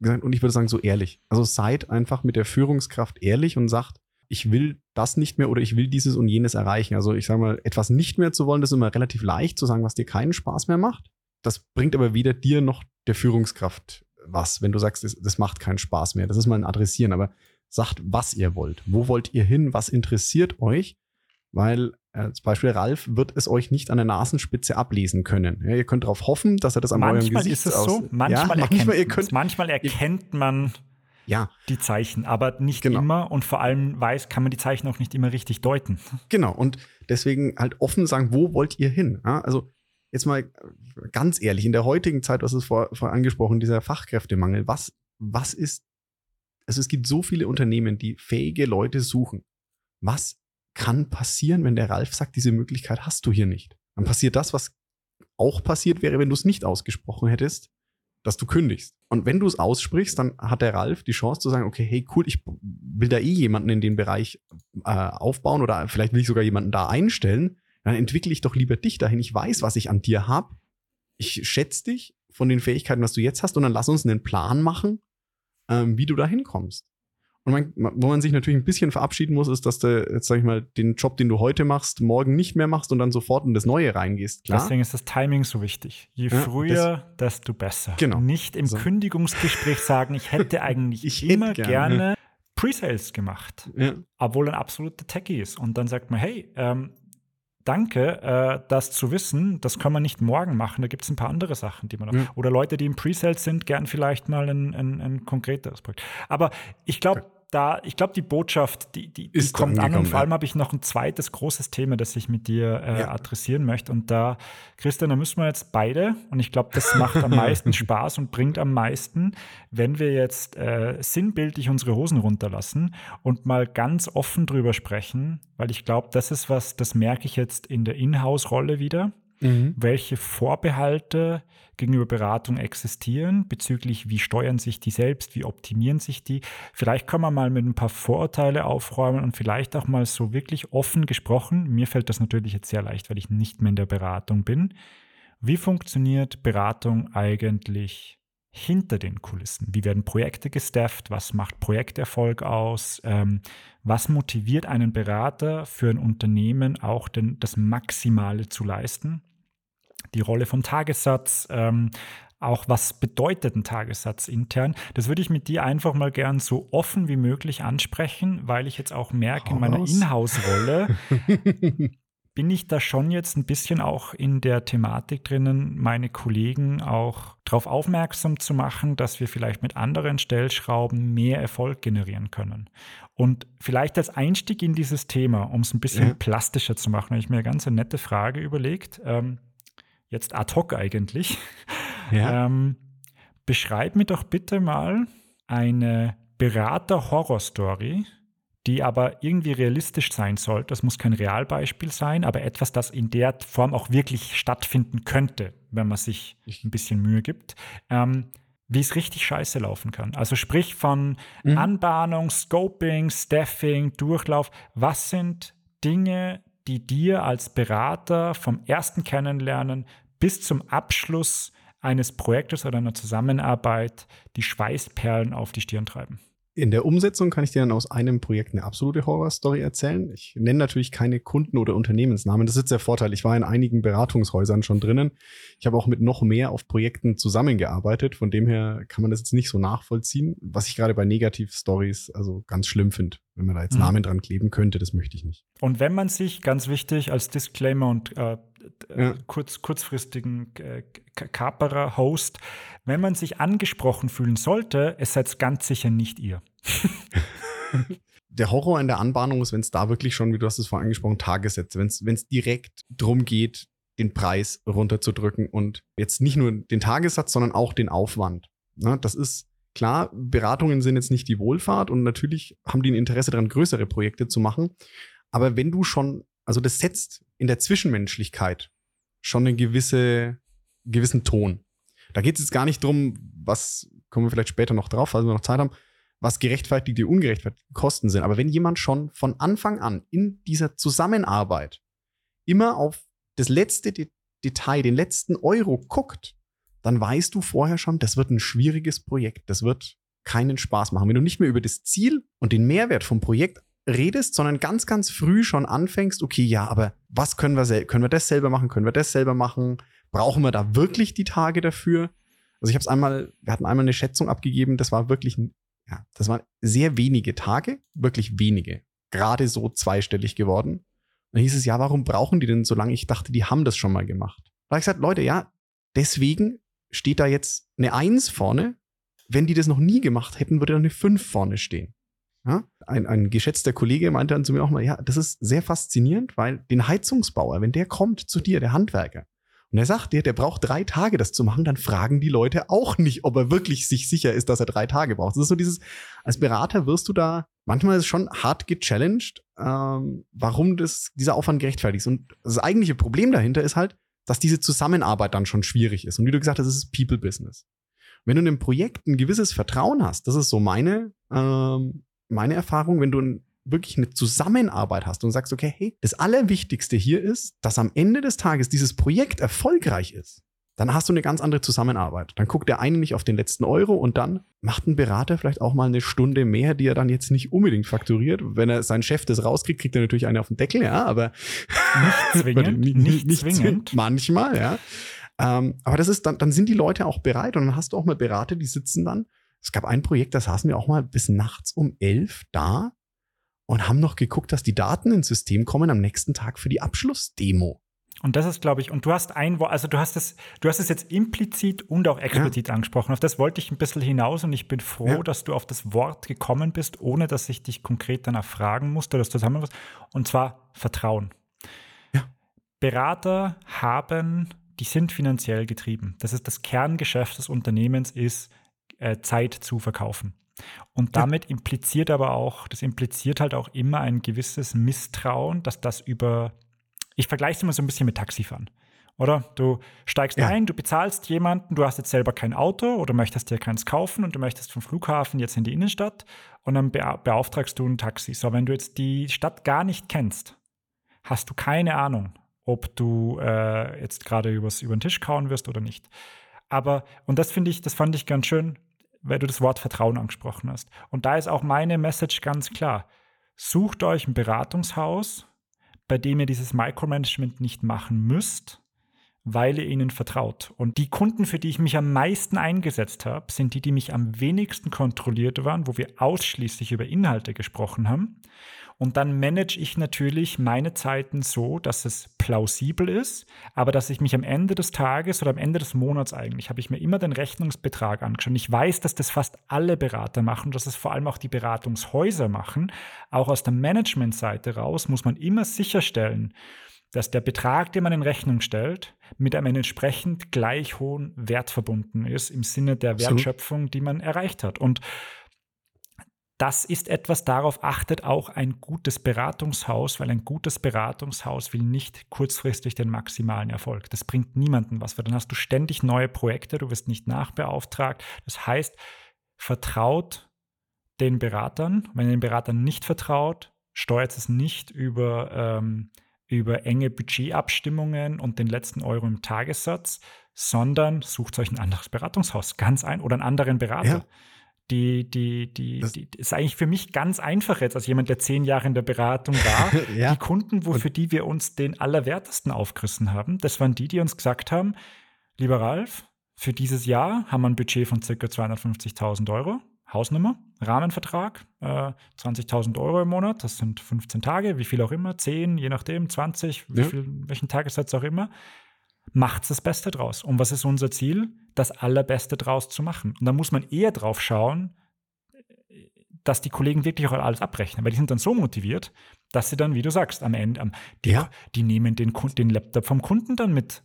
gesagt, und ich würde sagen, so ehrlich. Also seid einfach mit der Führungskraft ehrlich und sagt, ich will das nicht mehr oder ich will dieses und jenes erreichen. Also ich sage mal, etwas nicht mehr zu wollen, das ist immer relativ leicht zu sagen, was dir keinen Spaß mehr macht. Das bringt aber weder dir noch der Führungskraft was, wenn du sagst, das, das macht keinen Spaß mehr. Das ist mal ein Adressieren, aber sagt, was ihr wollt. Wo wollt ihr hin? Was interessiert euch? Weil äh, zum Beispiel Ralf wird es euch nicht an der Nasenspitze ablesen können. Ja, ihr könnt darauf hoffen, dass er das an manchmal eurem Gesicht ist es so. Manchmal, ja, manchmal, ihr könnt, manchmal erkennt man ja. die Zeichen, aber nicht genau. immer und vor allem weiß, kann man die Zeichen auch nicht immer richtig deuten. Genau, und deswegen halt offen sagen, wo wollt ihr hin? Ja, also jetzt mal ganz ehrlich, in der heutigen Zeit, was ist vor, vor angesprochen, dieser Fachkräftemangel, was, was ist, also es gibt so viele Unternehmen, die fähige Leute suchen. Was kann passieren, wenn der Ralf sagt, diese Möglichkeit hast du hier nicht? Dann passiert das, was auch passiert wäre, wenn du es nicht ausgesprochen hättest, dass du kündigst. Und wenn du es aussprichst, dann hat der Ralf die Chance zu sagen, okay, hey, cool, ich will da eh jemanden in den Bereich äh, aufbauen oder vielleicht will ich sogar jemanden da einstellen. Dann entwickle ich doch lieber dich dahin. Ich weiß, was ich an dir habe. Ich schätze dich von den Fähigkeiten, was du jetzt hast, und dann lass uns einen Plan machen, ähm, wie du da hinkommst. Und man, wo man sich natürlich ein bisschen verabschieden muss, ist, dass du, jetzt sag ich mal, den Job, den du heute machst, morgen nicht mehr machst und dann sofort in das Neue reingehst. Klar? Deswegen ist das Timing so wichtig. Je ja, früher, das, desto besser. Genau. Nicht im so. Kündigungsgespräch sagen, ich hätte eigentlich ich immer hätte gerne, gerne Pre-Sales gemacht, ja. obwohl ein absoluter Techie ist. Und dann sagt man, hey, ähm, danke, äh, das zu wissen, das kann man nicht morgen machen. Da gibt es ein paar andere Sachen, die man noch. Ja. Oder Leute, die im Pre-Sales sind, gern vielleicht mal ein, ein, ein konkreteres Projekt. Aber ich glaube, da, ich glaube, die Botschaft, die, die, die kommt an. Und vor allem habe ich noch ein zweites großes Thema, das ich mit dir äh, ja. adressieren möchte. Und da, Christian, da müssen wir jetzt beide, und ich glaube, das macht am meisten Spaß und bringt am meisten, wenn wir jetzt äh, sinnbildlich unsere Hosen runterlassen und mal ganz offen drüber sprechen, weil ich glaube, das ist was, das merke ich jetzt in der Inhouse-Rolle wieder. Mhm. Welche Vorbehalte gegenüber Beratung existieren, bezüglich wie steuern sich die selbst, wie optimieren sich die. Vielleicht kann man mal mit ein paar Vorurteile aufräumen und vielleicht auch mal so wirklich offen gesprochen. Mir fällt das natürlich jetzt sehr leicht, weil ich nicht mehr in der Beratung bin. Wie funktioniert Beratung eigentlich hinter den Kulissen? Wie werden Projekte gestafft? Was macht Projekterfolg aus? Ähm, was motiviert einen Berater für ein Unternehmen auch denn das Maximale zu leisten? Die Rolle vom Tagessatz, ähm, auch was bedeutet ein Tagessatz intern. Das würde ich mit dir einfach mal gern so offen wie möglich ansprechen, weil ich jetzt auch merke, in meiner Inhouse-Rolle bin ich da schon jetzt ein bisschen auch in der Thematik drinnen, meine Kollegen auch darauf aufmerksam zu machen, dass wir vielleicht mit anderen Stellschrauben mehr Erfolg generieren können. Und vielleicht als Einstieg in dieses Thema, um es ein bisschen ja. plastischer zu machen, habe ich mir eine ganz nette Frage überlegt, ähm, jetzt ad hoc eigentlich. Ja. Ähm, beschreib mir doch bitte mal eine Berater-Horror-Story, die aber irgendwie realistisch sein soll. Das muss kein Realbeispiel sein, aber etwas, das in der Form auch wirklich stattfinden könnte, wenn man sich ein bisschen Mühe gibt. Ähm, wie es richtig scheiße laufen kann. Also sprich von mhm. Anbahnung, Scoping, Staffing, Durchlauf. Was sind Dinge, die dir als Berater vom ersten Kennenlernen bis zum Abschluss eines Projektes oder einer Zusammenarbeit die Schweißperlen auf die Stirn treiben? In der Umsetzung kann ich dir dann aus einem Projekt eine absolute Horrorstory erzählen. Ich nenne natürlich keine Kunden- oder Unternehmensnamen. Das ist jetzt der Vorteil. Ich war in einigen Beratungshäusern schon drinnen. Ich habe auch mit noch mehr auf Projekten zusammengearbeitet. Von dem her kann man das jetzt nicht so nachvollziehen. Was ich gerade bei Negativ-Stories also ganz schlimm finde, wenn man da jetzt mhm. Namen dran kleben könnte, das möchte ich nicht. Und wenn man sich, ganz wichtig, als Disclaimer und äh, ja. kurz, kurzfristigen äh, Kaperer-Host, wenn man sich angesprochen fühlen sollte, es seid ganz sicher nicht ihr. der Horror in der Anbahnung ist, wenn es da wirklich schon, wie du hast es vorhin angesprochen, Tagessätze, wenn es direkt darum geht, den Preis runterzudrücken und jetzt nicht nur den Tagessatz, sondern auch den Aufwand. Ne, das ist klar, Beratungen sind jetzt nicht die Wohlfahrt und natürlich haben die ein Interesse daran, größere Projekte zu machen. Aber wenn du schon, also das setzt in der Zwischenmenschlichkeit schon einen gewisse, gewissen Ton. Da geht es jetzt gar nicht drum, was, kommen wir vielleicht später noch drauf, falls wir noch Zeit haben, was gerechtfertigte, ungerechtfertigte Kosten sind. Aber wenn jemand schon von Anfang an in dieser Zusammenarbeit immer auf das letzte De Detail, den letzten Euro guckt, dann weißt du vorher schon, das wird ein schwieriges Projekt. Das wird keinen Spaß machen. Wenn du nicht mehr über das Ziel und den Mehrwert vom Projekt redest, sondern ganz, ganz früh schon anfängst, okay, ja, aber was können wir, können wir das selber machen? Können wir das selber machen? Brauchen wir da wirklich die Tage dafür? Also ich habe es einmal, wir hatten einmal eine Schätzung abgegeben, das war wirklich, ja, das waren sehr wenige Tage, wirklich wenige, gerade so zweistellig geworden. Dann hieß es, ja, warum brauchen die denn so lange? Ich dachte, die haben das schon mal gemacht. Da habe ich gesagt, Leute, ja, deswegen steht da jetzt eine Eins vorne. Wenn die das noch nie gemacht hätten, würde da eine Fünf vorne stehen. Ja? Ein, ein geschätzter Kollege meinte dann zu mir auch mal, ja, das ist sehr faszinierend, weil den Heizungsbauer, wenn der kommt zu dir, der Handwerker, und er sagt dir, der braucht drei Tage, das zu machen, dann fragen die Leute auch nicht, ob er wirklich sich sicher ist, dass er drei Tage braucht. Das ist so dieses, als Berater wirst du da, manchmal ist schon hart gechallenged, ähm, warum das, dieser Aufwand gerechtfertigt ist. Und das eigentliche Problem dahinter ist halt, dass diese Zusammenarbeit dann schon schwierig ist. Und wie du gesagt hast, es ist People-Business. Wenn du in einem Projekt ein gewisses Vertrauen hast, das ist so meine, ähm, meine Erfahrung, wenn du wirklich eine Zusammenarbeit hast und sagst, okay, hey, das Allerwichtigste hier ist, dass am Ende des Tages dieses Projekt erfolgreich ist, dann hast du eine ganz andere Zusammenarbeit. Dann guckt der eine nicht auf den letzten Euro und dann macht ein Berater vielleicht auch mal eine Stunde mehr, die er dann jetzt nicht unbedingt fakturiert. Wenn er seinen Chef das rauskriegt, kriegt er natürlich eine auf den Deckel, ja, aber nicht zwingend, nicht, nicht, nicht zwingend. Manchmal, ja. Ähm, aber das ist dann, dann sind die Leute auch bereit und dann hast du auch mal Berater, die sitzen dann es gab ein Projekt, da saßen wir auch mal bis nachts um elf da und haben noch geguckt, dass die Daten ins System kommen am nächsten Tag für die Abschlussdemo. Und das ist, glaube ich, und du hast ein Wort, also du hast es, du hast es jetzt implizit und auch explizit ja. angesprochen. Auf das wollte ich ein bisschen hinaus und ich bin froh, ja. dass du auf das Wort gekommen bist, ohne dass ich dich konkret danach fragen musste, dass du zusammen was. Und zwar Vertrauen. Ja. Berater haben, die sind finanziell getrieben. Das ist das Kerngeschäft des Unternehmens ist äh, Zeit zu verkaufen. Und damit impliziert aber auch, das impliziert halt auch immer ein gewisses Misstrauen, dass das über, ich vergleiche es immer so ein bisschen mit Taxifahren. Oder? Du steigst ja. ein, du bezahlst jemanden, du hast jetzt selber kein Auto oder möchtest dir keins kaufen und du möchtest vom Flughafen jetzt in die Innenstadt und dann beauftragst du ein Taxi. So, wenn du jetzt die Stadt gar nicht kennst, hast du keine Ahnung, ob du äh, jetzt gerade über den Tisch kauen wirst oder nicht. Aber, und das finde ich, das fand ich ganz schön, weil du das Wort Vertrauen angesprochen hast. Und da ist auch meine Message ganz klar. Sucht euch ein Beratungshaus, bei dem ihr dieses Micromanagement nicht machen müsst, weil ihr ihnen vertraut. Und die Kunden, für die ich mich am meisten eingesetzt habe, sind die, die mich am wenigsten kontrolliert waren, wo wir ausschließlich über Inhalte gesprochen haben. Und dann manage ich natürlich meine Zeiten so, dass es plausibel ist, aber dass ich mich am Ende des Tages oder am Ende des Monats eigentlich, habe ich mir immer den Rechnungsbetrag angeschaut. Ich weiß, dass das fast alle Berater machen, dass es vor allem auch die Beratungshäuser machen. Auch aus der Managementseite raus muss man immer sicherstellen, dass der Betrag, den man in Rechnung stellt, mit einem entsprechend gleich hohen Wert verbunden ist im Sinne der Wertschöpfung, die man erreicht hat. Und das ist etwas, darauf achtet auch ein gutes Beratungshaus, weil ein gutes Beratungshaus will nicht kurzfristig den maximalen Erfolg. Das bringt niemandem was, weil dann hast du ständig neue Projekte, du wirst nicht nachbeauftragt. Das heißt, vertraut den Beratern. Wenn ihr den Beratern nicht vertraut, steuert es nicht über, ähm, über enge Budgetabstimmungen und den letzten Euro im Tagessatz, sondern sucht euch ein anderes Beratungshaus, ganz ein oder einen anderen Berater. Ja. Die, die, die, das die, ist eigentlich für mich ganz einfach jetzt, als jemand, der zehn Jahre in der Beratung war. ja. Die Kunden, wo, für die wir uns den Allerwertesten aufgerissen haben, das waren die, die uns gesagt haben, lieber Ralf, für dieses Jahr haben wir ein Budget von ca. 250.000 Euro, Hausnummer, Rahmenvertrag, äh, 20.000 Euro im Monat, das sind 15 Tage, wie viel auch immer, 10, je nachdem, 20, ja. viel, welchen Tagessatz auch immer macht das Beste draus. Und was ist unser Ziel? Das Allerbeste draus zu machen. Und da muss man eher drauf schauen, dass die Kollegen wirklich auch alles abrechnen, weil die sind dann so motiviert, dass sie dann, wie du sagst, am Ende, am, die, ja. die nehmen den, den Laptop vom Kunden dann mit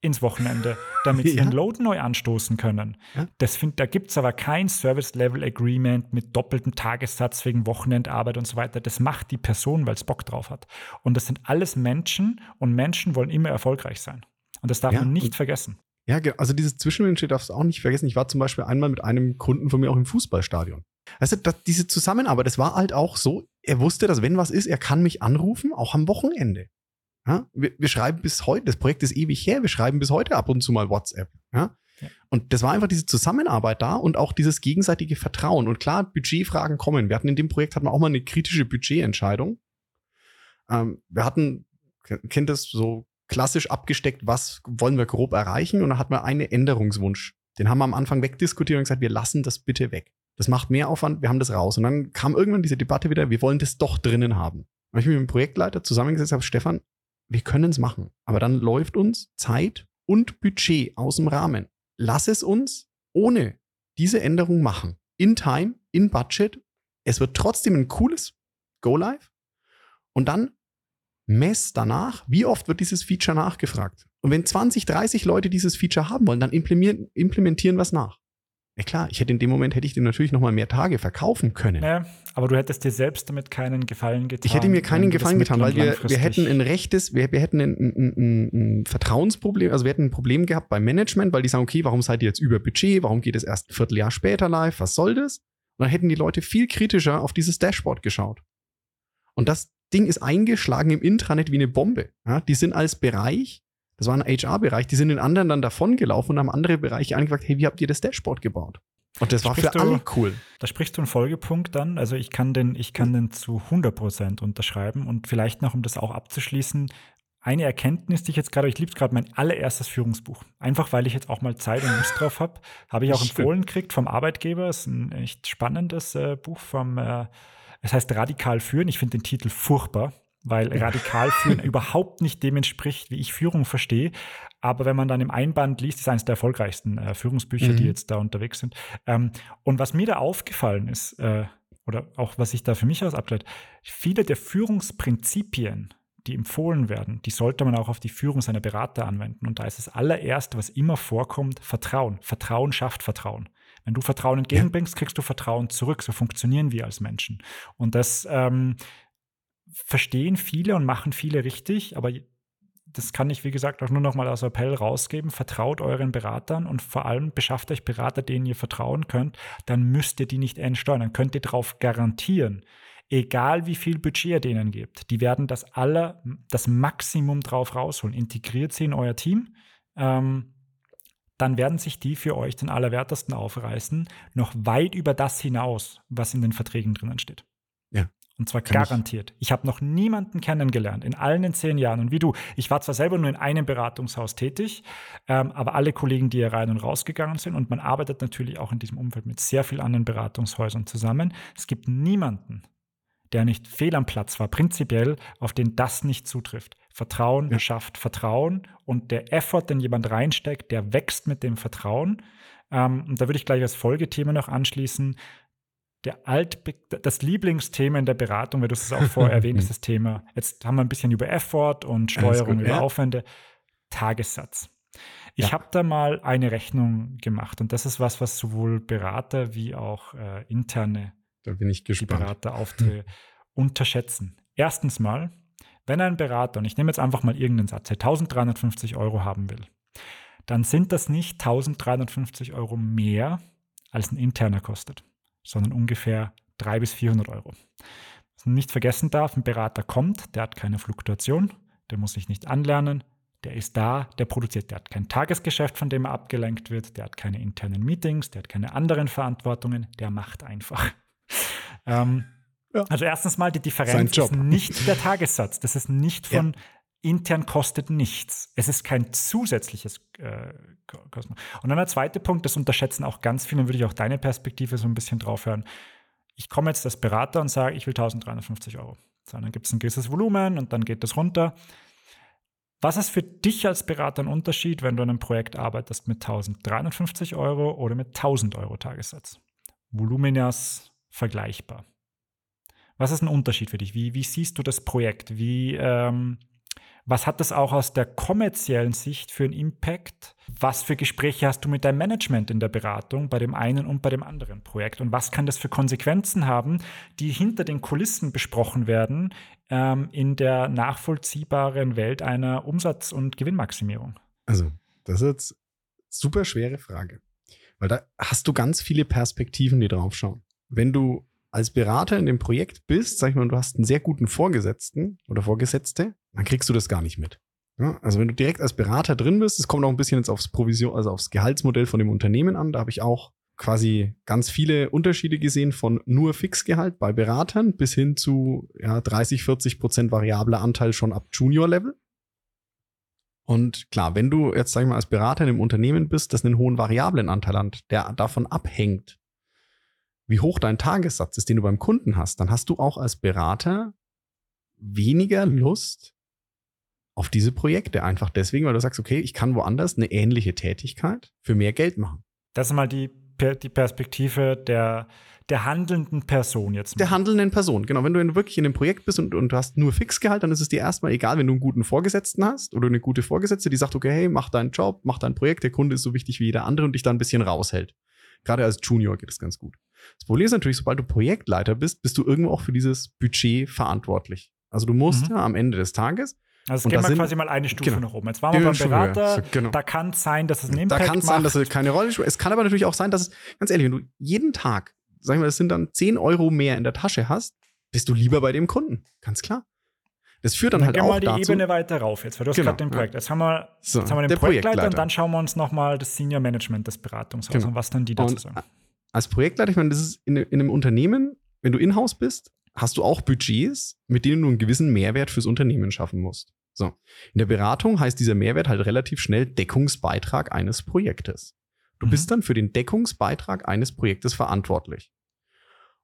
ins Wochenende, damit sie ja. den Load neu anstoßen können. Ja. Das find, da gibt es aber kein Service-Level-Agreement mit doppeltem Tagessatz wegen Wochenendarbeit und so weiter. Das macht die Person, weil es Bock drauf hat. Und das sind alles Menschen und Menschen wollen immer erfolgreich sein. Und das darf ja, man nicht vergessen. Ja, also dieses Zwischenmenschliche darfst du auch nicht vergessen. Ich war zum Beispiel einmal mit einem Kunden von mir auch im Fußballstadion. Also das, diese Zusammenarbeit, das war halt auch so, er wusste, dass wenn was ist, er kann mich anrufen, auch am Wochenende. Ja? Wir, wir, schreiben bis heute, das Projekt ist ewig her, wir schreiben bis heute ab und zu mal WhatsApp. Ja? ja? Und das war einfach diese Zusammenarbeit da und auch dieses gegenseitige Vertrauen. Und klar, Budgetfragen kommen. Wir hatten in dem Projekt hatten wir auch mal eine kritische Budgetentscheidung. Ähm, wir hatten, kennt das so klassisch abgesteckt, was wollen wir grob erreichen. Und dann hat man einen Änderungswunsch. Den haben wir am Anfang wegdiskutiert und gesagt, wir lassen das bitte weg. Das macht mehr Aufwand, wir haben das raus. Und dann kam irgendwann diese Debatte wieder, wir wollen das doch drinnen haben. Und ich mich mit dem Projektleiter zusammengesetzt habe, Stefan, wir können es machen. Aber dann läuft uns Zeit und Budget aus dem Rahmen. Lass es uns ohne diese Änderung machen. In Time, in Budget. Es wird trotzdem ein cooles Go Live. Und dann mess danach, wie oft wird dieses Feature nachgefragt. Und wenn 20, 30 Leute dieses Feature haben wollen, dann implementieren, implementieren wir es nach. Ja klar, ich hätte in dem Moment hätte ich dir natürlich noch mal mehr Tage verkaufen können. Ja, aber du hättest dir selbst damit keinen Gefallen getan. Ich hätte mir keinen Gefallen getan, weil wir, wir hätten ein rechtes, wir, wir hätten ein, ein, ein, ein, Vertrauensproblem, also wir hätten ein Problem gehabt beim Management, weil die sagen, okay, warum seid ihr jetzt über Budget? Warum geht es erst ein Vierteljahr später live? Was soll das? Und dann hätten die Leute viel kritischer auf dieses Dashboard geschaut. Und das, Ding ist eingeschlagen im Intranet wie eine Bombe. Ja, die sind als Bereich, das war ein HR-Bereich, die sind in anderen dann davongelaufen und haben andere Bereiche angefragt, hey, wie habt ihr das Dashboard gebaut? Und das war für du, alle cool. Da sprichst du einen Folgepunkt dann. Also ich kann den, ich kann den zu 100% unterschreiben. Und vielleicht noch, um das auch abzuschließen, eine Erkenntnis, die ich jetzt gerade, ich liebe es gerade, mein allererstes Führungsbuch. Einfach, weil ich jetzt auch mal Zeit und Lust drauf habe. Habe ich auch empfohlen gekriegt vom Arbeitgeber. Das ist ein echt spannendes äh, Buch vom äh, es heißt radikal führen. Ich finde den Titel furchtbar, weil radikal führen überhaupt nicht dem entspricht, wie ich Führung verstehe. Aber wenn man dann im Einband liest, ist eines der erfolgreichsten äh, Führungsbücher, mhm. die jetzt da unterwegs sind. Ähm, und was mir da aufgefallen ist, äh, oder auch was ich da für mich aus ableite, viele der Führungsprinzipien, die empfohlen werden, die sollte man auch auf die Führung seiner Berater anwenden. Und da ist das allererste, was immer vorkommt, Vertrauen. Vertrauen schafft Vertrauen. Wenn du Vertrauen entgegenbringst, kriegst du Vertrauen zurück. So funktionieren wir als Menschen. Und das ähm, verstehen viele und machen viele richtig, aber das kann ich, wie gesagt, auch nur noch mal als Appell rausgeben. Vertraut euren Beratern und vor allem beschafft euch Berater, denen ihr vertrauen könnt. Dann müsst ihr die nicht entsteuern. Dann könnt ihr darauf garantieren, egal wie viel Budget ihr denen gebt, die werden das aller, das Maximum drauf rausholen. Integriert sie in euer Team. Ähm, dann werden sich die für euch den Allerwertesten aufreißen, noch weit über das hinaus, was in den Verträgen drinnen steht. Ja. Und zwar garantiert. Ich, ich habe noch niemanden kennengelernt in allen den zehn Jahren. Und wie du, ich war zwar selber nur in einem Beratungshaus tätig, ähm, aber alle Kollegen, die hier rein und rausgegangen sind, und man arbeitet natürlich auch in diesem Umfeld mit sehr vielen anderen Beratungshäusern zusammen. Es gibt niemanden, der nicht fehl am Platz war, prinzipiell, auf den das nicht zutrifft. Vertrauen ja. schafft Vertrauen und der Effort, den jemand reinsteckt, der wächst mit dem Vertrauen. Ähm, und da würde ich gleich als Folgethema noch anschließen, der Alt das Lieblingsthema in der Beratung, weil du es auch vorher erwähnt hast, das Thema. Jetzt haben wir ein bisschen über Effort und Steuerung, über ja. Aufwände. Tagessatz. Ich ja. habe da mal eine Rechnung gemacht und das ist was, was sowohl Berater wie auch äh, interne da bin ich gespannt. Berateraufträge unterschätzen. Erstens mal, wenn ein Berater, und ich nehme jetzt einfach mal irgendeinen Satz, 1350 Euro haben will, dann sind das nicht 1350 Euro mehr, als ein interner kostet sondern ungefähr 300 bis 400 Euro. Was man nicht vergessen darf, ein Berater kommt, der hat keine Fluktuation, der muss sich nicht anlernen, der ist da, der produziert, der hat kein Tagesgeschäft, von dem er abgelenkt wird, der hat keine internen Meetings, der hat keine anderen Verantwortungen, der macht einfach. ähm, ja. Also erstens mal, die Differenz ist nicht der Tagessatz. Das ist nicht von ja. intern kostet nichts. Es ist kein zusätzliches äh, Kosten. Und dann der zweite Punkt, das unterschätzen auch ganz viele, würde ich auch deine Perspektive so ein bisschen drauf hören. Ich komme jetzt als Berater und sage, ich will 1350 Euro. So, dann gibt es ein gewisses Volumen und dann geht das runter. Was ist für dich als Berater ein Unterschied, wenn du an einem Projekt arbeitest mit 1350 Euro oder mit 1000 Euro Tagessatz? Voluminas vergleichbar. Was ist ein Unterschied für dich? Wie, wie siehst du das Projekt? Wie, ähm, was hat das auch aus der kommerziellen Sicht für einen Impact? Was für Gespräche hast du mit deinem Management in der Beratung bei dem einen und bei dem anderen Projekt? Und was kann das für Konsequenzen haben, die hinter den Kulissen besprochen werden ähm, in der nachvollziehbaren Welt einer Umsatz- und Gewinnmaximierung? Also, das ist jetzt super schwere Frage, weil da hast du ganz viele Perspektiven, die drauf schauen. Wenn du als Berater in dem Projekt bist, sag ich mal, du hast einen sehr guten Vorgesetzten oder Vorgesetzte, dann kriegst du das gar nicht mit. Ja, also wenn du direkt als Berater drin bist, es kommt auch ein bisschen jetzt aufs Provision, also aufs Gehaltsmodell von dem Unternehmen an. Da habe ich auch quasi ganz viele Unterschiede gesehen von nur Fixgehalt bei Beratern bis hin zu ja, 30, 40 Prozent variabler Anteil schon ab Junior-Level. Und klar, wenn du jetzt, sag ich mal, als Berater in einem Unternehmen bist, das einen hohen variablen Anteil hat, der davon abhängt, wie hoch dein Tagessatz ist, den du beim Kunden hast, dann hast du auch als Berater weniger Lust auf diese Projekte. Einfach deswegen, weil du sagst, okay, ich kann woanders eine ähnliche Tätigkeit für mehr Geld machen. Das ist mal die, die Perspektive der, der handelnden Person jetzt. Mal. Der handelnden Person, genau. Wenn du wirklich in einem Projekt bist und, und du hast nur Fixgehalt, dann ist es dir erstmal egal, wenn du einen guten Vorgesetzten hast oder eine gute Vorgesetzte, die sagt, okay, hey, mach deinen Job, mach dein Projekt, der Kunde ist so wichtig wie jeder andere und dich da ein bisschen raushält. Gerade als Junior geht es ganz gut. Das Problem ist natürlich, sobald du Projektleiter bist, bist du irgendwo auch für dieses Budget verantwortlich. Also du musst mhm. ja am Ende des Tages also es geht mal quasi mal eine Stufe genau, nach oben. Jetzt waren wir beim Berater, genau. da kann es sein, dass es einen Impact Da kann es sein, dass es keine Rolle spielt. Es kann aber natürlich auch sein, dass es, ganz ehrlich, wenn du jeden Tag, sagen wir, es sind dann 10 Euro mehr in der Tasche hast, bist du lieber bei dem Kunden. Ganz klar. Das führt dann, dann halt gehen auch mal die dazu, Ebene weiter rauf jetzt, weil du hast genau, gerade den Projekt. Jetzt haben wir, so, jetzt haben wir den Projektleiter, Projektleiter, und dann schauen wir uns nochmal das Senior Management des Beratungshauses genau. und was dann die dazu und sagen. Als Projektleiter, ich meine, das ist in, in einem Unternehmen, wenn du in-house bist, hast du auch Budgets, mit denen du einen gewissen Mehrwert fürs Unternehmen schaffen musst. So. In der Beratung heißt dieser Mehrwert halt relativ schnell Deckungsbeitrag eines Projektes. Du mhm. bist dann für den Deckungsbeitrag eines Projektes verantwortlich.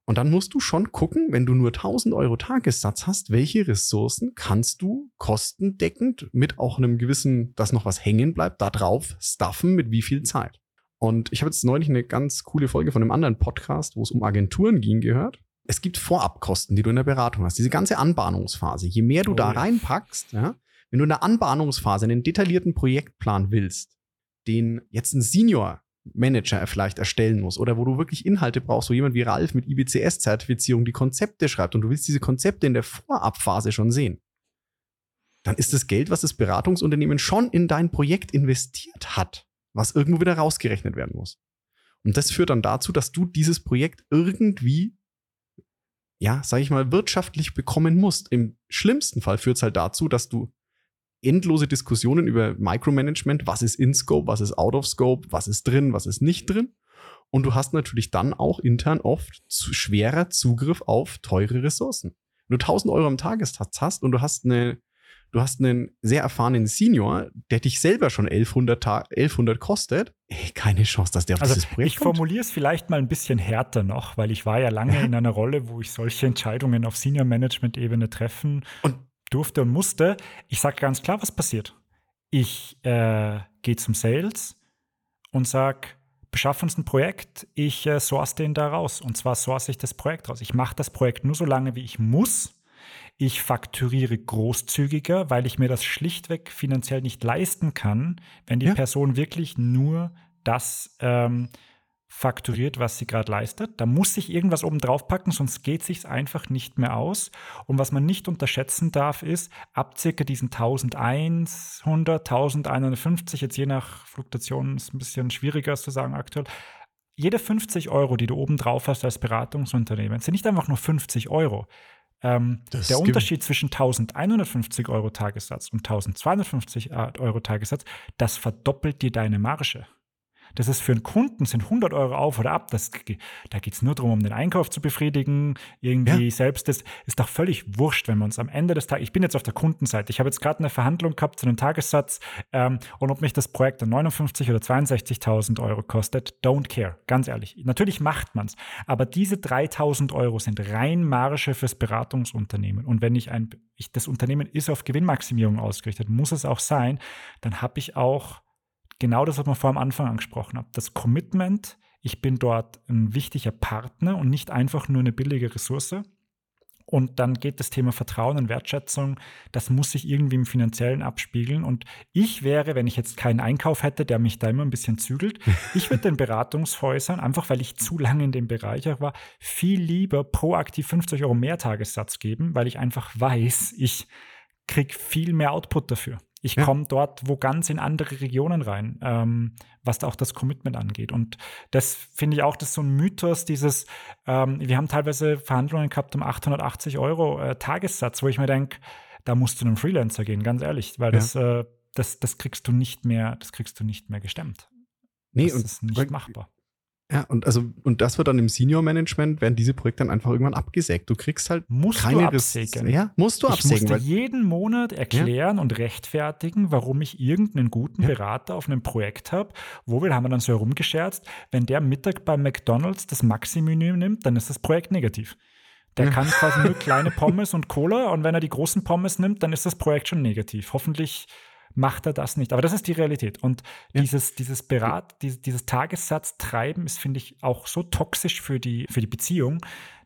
Und dann musst du schon gucken, wenn du nur 1000 Euro Tagessatz hast, welche Ressourcen kannst du kostendeckend mit auch einem gewissen, dass noch was hängen bleibt, da drauf stuffen mit wie viel Zeit. Und ich habe jetzt neulich eine ganz coole Folge von einem anderen Podcast, wo es um Agenturen ging, gehört. Es gibt Vorabkosten, die du in der Beratung hast. Diese ganze Anbahnungsphase. Je mehr du oh, da reinpackst, ja, wenn du in der Anbahnungsphase einen detaillierten Projektplan willst, den jetzt ein Senior Manager vielleicht erstellen muss oder wo du wirklich Inhalte brauchst, wo jemand wie Ralf mit IBCS-Zertifizierung die Konzepte schreibt und du willst diese Konzepte in der Vorabphase schon sehen, dann ist das Geld, was das Beratungsunternehmen schon in dein Projekt investiert hat, was irgendwo wieder rausgerechnet werden muss. Und das führt dann dazu, dass du dieses Projekt irgendwie, ja, sag ich mal, wirtschaftlich bekommen musst. Im schlimmsten Fall führt es halt dazu, dass du endlose Diskussionen über Micromanagement, was ist in Scope, was ist out of Scope, was ist drin, was ist nicht drin. Und du hast natürlich dann auch intern oft zu schwerer Zugriff auf teure Ressourcen. Wenn du 1000 Euro im Tagessatz hast und du hast eine du hast einen sehr erfahrenen Senior, der dich selber schon 1100, 1100 kostet, ey, keine Chance, dass der auf also dieses Projekt Ich formuliere es vielleicht mal ein bisschen härter noch, weil ich war ja lange in einer Rolle, wo ich solche Entscheidungen auf Senior-Management-Ebene treffen und durfte und musste. Ich sage ganz klar, was passiert. Ich äh, gehe zum Sales und sage, beschaff uns ein Projekt, ich äh, source den da raus. Und zwar source ich das Projekt raus. Ich mache das Projekt nur so lange, wie ich muss ich fakturiere großzügiger, weil ich mir das schlichtweg finanziell nicht leisten kann, wenn die ja. Person wirklich nur das ähm, fakturiert, was sie gerade leistet. Da muss ich irgendwas oben drauf packen, sonst geht sich einfach nicht mehr aus. Und was man nicht unterschätzen darf, ist, ab circa diesen 1100, 1150, jetzt je nach Fluktuation ist ein bisschen schwieriger zu sagen aktuell, jede 50 Euro, die du oben drauf hast als Beratungsunternehmen, sind nicht einfach nur 50 Euro. Ähm, der Unterschied zwischen 1150 Euro Tagessatz und 1250 äh, Euro Tagessatz, das verdoppelt dir deine Marge. Das ist für einen Kunden, sind 100 Euro auf oder ab. Das, da geht es nur darum, um den Einkauf zu befriedigen. Irgendwie ja. selbst. Das ist doch völlig wurscht, wenn wir uns am Ende des Tages, ich bin jetzt auf der Kundenseite, ich habe jetzt gerade eine Verhandlung gehabt zu einem Tagessatz ähm, und ob mich das Projekt dann 59 oder 62.000 Euro kostet, don't care, ganz ehrlich. Natürlich macht man es, aber diese 3.000 Euro sind rein Marge fürs Beratungsunternehmen. Und wenn ich ein, ich, das Unternehmen ist auf Gewinnmaximierung ausgerichtet, muss es auch sein, dann habe ich auch genau das, was man vor am Anfang angesprochen hat. Das Commitment, ich bin dort ein wichtiger Partner und nicht einfach nur eine billige Ressource. Und dann geht das Thema Vertrauen und Wertschätzung, das muss sich irgendwie im Finanziellen abspiegeln. Und ich wäre, wenn ich jetzt keinen Einkauf hätte, der mich da immer ein bisschen zügelt, ich würde den Beratungshäusern, einfach weil ich zu lange in dem Bereich auch war, viel lieber proaktiv 50 Euro mehr Tagessatz geben, weil ich einfach weiß, ich kriege viel mehr Output dafür. Ich ja. komme dort wo ganz in andere Regionen rein, ähm, was da auch das Commitment angeht. Und das finde ich auch, das ist so ein Mythos, dieses, ähm, wir haben teilweise Verhandlungen gehabt um 880 Euro äh, Tagessatz, wo ich mir denke, da musst du einem Freelancer gehen, ganz ehrlich, weil ja. das, äh, das, das kriegst du nicht mehr, das kriegst du nicht mehr gestemmt. Nee, das und ist nicht machbar. Ja, und also, und das wird dann im Senior-Management, werden diese Projekte dann einfach irgendwann abgesägt. Du kriegst halt musst keine du absägen. Ja, musst du absägen. Ich musste jeden Monat erklären ja. und rechtfertigen, warum ich irgendeinen guten ja. Berater auf einem Projekt habe. Wo wir haben wir dann so herumgescherzt, wenn der Mittag bei McDonalds das Maxi-Menü nimmt, dann ist das Projekt negativ. Der kann quasi nur kleine Pommes und Cola und wenn er die großen Pommes nimmt, dann ist das Projekt schon negativ. Hoffentlich macht er das nicht. Aber das ist die Realität. Und ja. dieses, dieses Berat, dieses, dieses Tagessatztreiben ist, finde ich, auch so toxisch für die, für die Beziehung.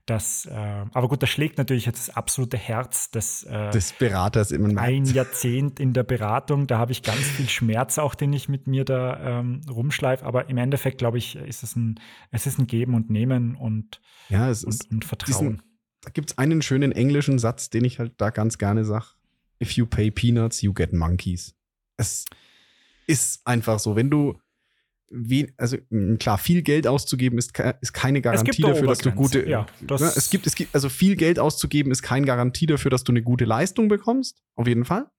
Das, äh, aber gut, das schlägt natürlich jetzt das absolute Herz des, äh, des Beraters immer Ein Jahrzehnt in der Beratung, da habe ich ganz viel Schmerz auch, den ich mit mir da ähm, rumschleife. Aber im Endeffekt, glaube ich, ist es ein, es ist ein Geben und Nehmen und, ja, es und, ist, und Vertrauen. Diesen, da gibt es einen schönen englischen Satz, den ich halt da ganz gerne sage. If you pay peanuts, you get monkeys es ist einfach so, wenn du wie, also klar, viel Geld auszugeben ist, ist keine Garantie dafür, dass du gute. Ja, das ne, es gibt, es gibt, also viel Geld auszugeben ist keine Garantie dafür, dass du eine gute Leistung bekommst, auf jeden Fall.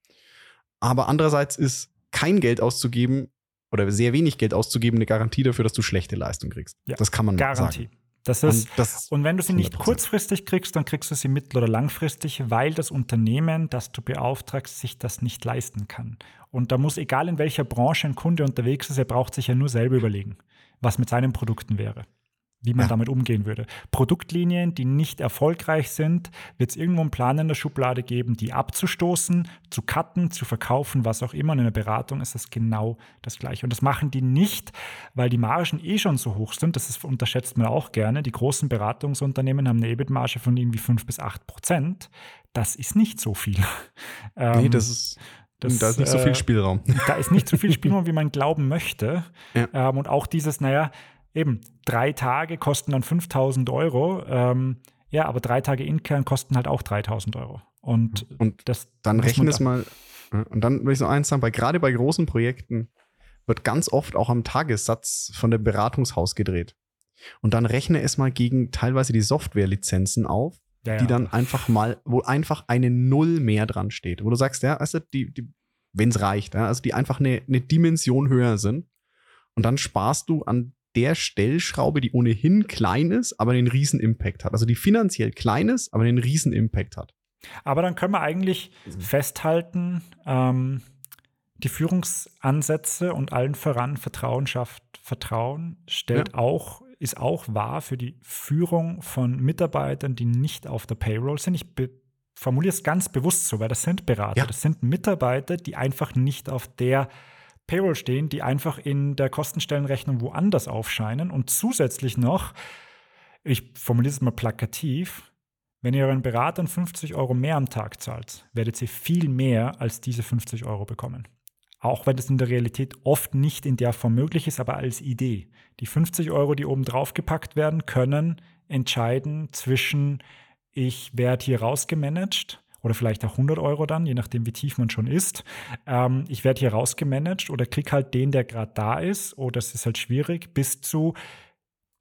Aber andererseits ist kein Geld auszugeben oder sehr wenig Geld auszugeben eine Garantie dafür, dass du schlechte Leistung kriegst. Ja, das kann man Garantie. sagen. Das ist, und, das und wenn du sie nicht 100%. kurzfristig kriegst, dann kriegst du sie mittel- oder langfristig, weil das Unternehmen, das du beauftragst, sich das nicht leisten kann. Und da muss, egal in welcher Branche ein Kunde unterwegs ist, er braucht sich ja nur selber überlegen, was mit seinen Produkten wäre wie man ja. damit umgehen würde. Produktlinien, die nicht erfolgreich sind, wird es irgendwo einen Plan in der Schublade geben, die abzustoßen, zu cutten, zu verkaufen, was auch immer. Und in der Beratung ist das genau das Gleiche. Und das machen die nicht, weil die Margen eh schon so hoch sind. Das ist, unterschätzt man auch gerne. Die großen Beratungsunternehmen haben eine EBIT-Marge von irgendwie 5 bis 8 Prozent. Das ist nicht so viel. nee, ähm, das ist. Das, da ist nicht so viel äh, Spielraum. Da ist nicht so viel Spielraum, wie man glauben möchte. Ja. Ähm, und auch dieses, naja, eben, drei Tage kosten dann 5000 Euro. Ähm, ja, aber drei Tage intern kosten halt auch 3000 Euro. Und, und das dann rechne es mal. Und dann will ich so eins sagen, bei, gerade bei großen Projekten wird ganz oft auch am Tagessatz von dem Beratungshaus gedreht. Und dann rechne es mal gegen teilweise die Softwarelizenzen auf, ja, die ja. dann einfach mal, wo einfach eine Null mehr dran steht. Wo du sagst, ja, also die, die wenn es reicht, ja, also die einfach eine, eine Dimension höher sind. Und dann sparst du an der Stellschraube, die ohnehin klein ist, aber einen riesen Impact hat. Also die finanziell klein ist, aber einen riesen Impact hat. Aber dann können wir eigentlich mhm. festhalten, ähm, die Führungsansätze und allen voran Vertrauen schafft Vertrauen, stellt ja. auch, ist auch wahr für die Führung von Mitarbeitern, die nicht auf der Payroll sind. Ich formuliere es ganz bewusst so, weil das sind Berater, ja. das sind Mitarbeiter, die einfach nicht auf der Payroll stehen, die einfach in der Kostenstellenrechnung woanders aufscheinen und zusätzlich noch, ich formuliere es mal plakativ, wenn ihr euren Beratern 50 Euro mehr am Tag zahlt, werdet ihr viel mehr als diese 50 Euro bekommen. Auch wenn das in der Realität oft nicht in der Form möglich ist, aber als Idee. Die 50 Euro, die oben drauf gepackt werden, können entscheiden zwischen, ich werde hier rausgemanagt oder vielleicht auch 100 Euro dann, je nachdem, wie tief man schon ist. Ähm, ich werde hier rausgemanagt oder krieg halt den, der gerade da ist, oder es ist halt schwierig, bis zu,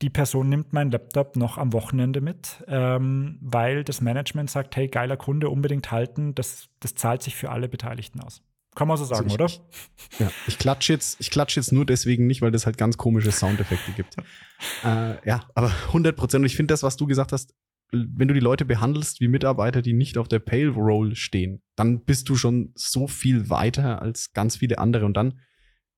die Person nimmt meinen Laptop noch am Wochenende mit, ähm, weil das Management sagt, hey, geiler Kunde, unbedingt halten, das, das zahlt sich für alle Beteiligten aus. Kann man so also sagen, also ich, oder? Ja, ich klatsche jetzt, ich klatsche jetzt nur deswegen nicht, weil das halt ganz komische Soundeffekte gibt. äh, ja, aber 100 Prozent. Und ich finde das, was du gesagt hast, wenn du die Leute behandelst wie Mitarbeiter, die nicht auf der Payroll stehen, dann bist du schon so viel weiter als ganz viele andere. Und dann,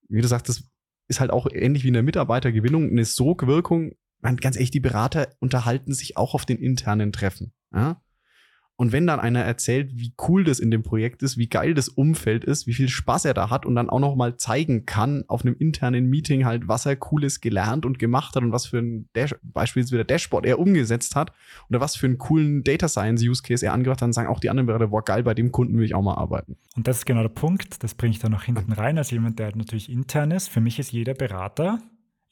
wie du sagst, das ist halt auch ähnlich wie in der Mitarbeitergewinnung eine Sogwirkung. Ganz ehrlich, die Berater unterhalten sich auch auf den internen Treffen. Ja? Und wenn dann einer erzählt, wie cool das in dem Projekt ist, wie geil das Umfeld ist, wie viel Spaß er da hat und dann auch noch mal zeigen kann auf einem internen Meeting halt, was er cooles gelernt und gemacht hat und was für ein Dash beispielsweise Dashboard er umgesetzt hat oder was für einen coolen Data Science Use Case er angebracht hat, dann sagen auch die anderen Berater, boah geil, bei dem Kunden will ich auch mal arbeiten. Und das ist genau der Punkt, das bringe ich dann noch hinten rein als jemand, der natürlich intern ist. Für mich ist jeder Berater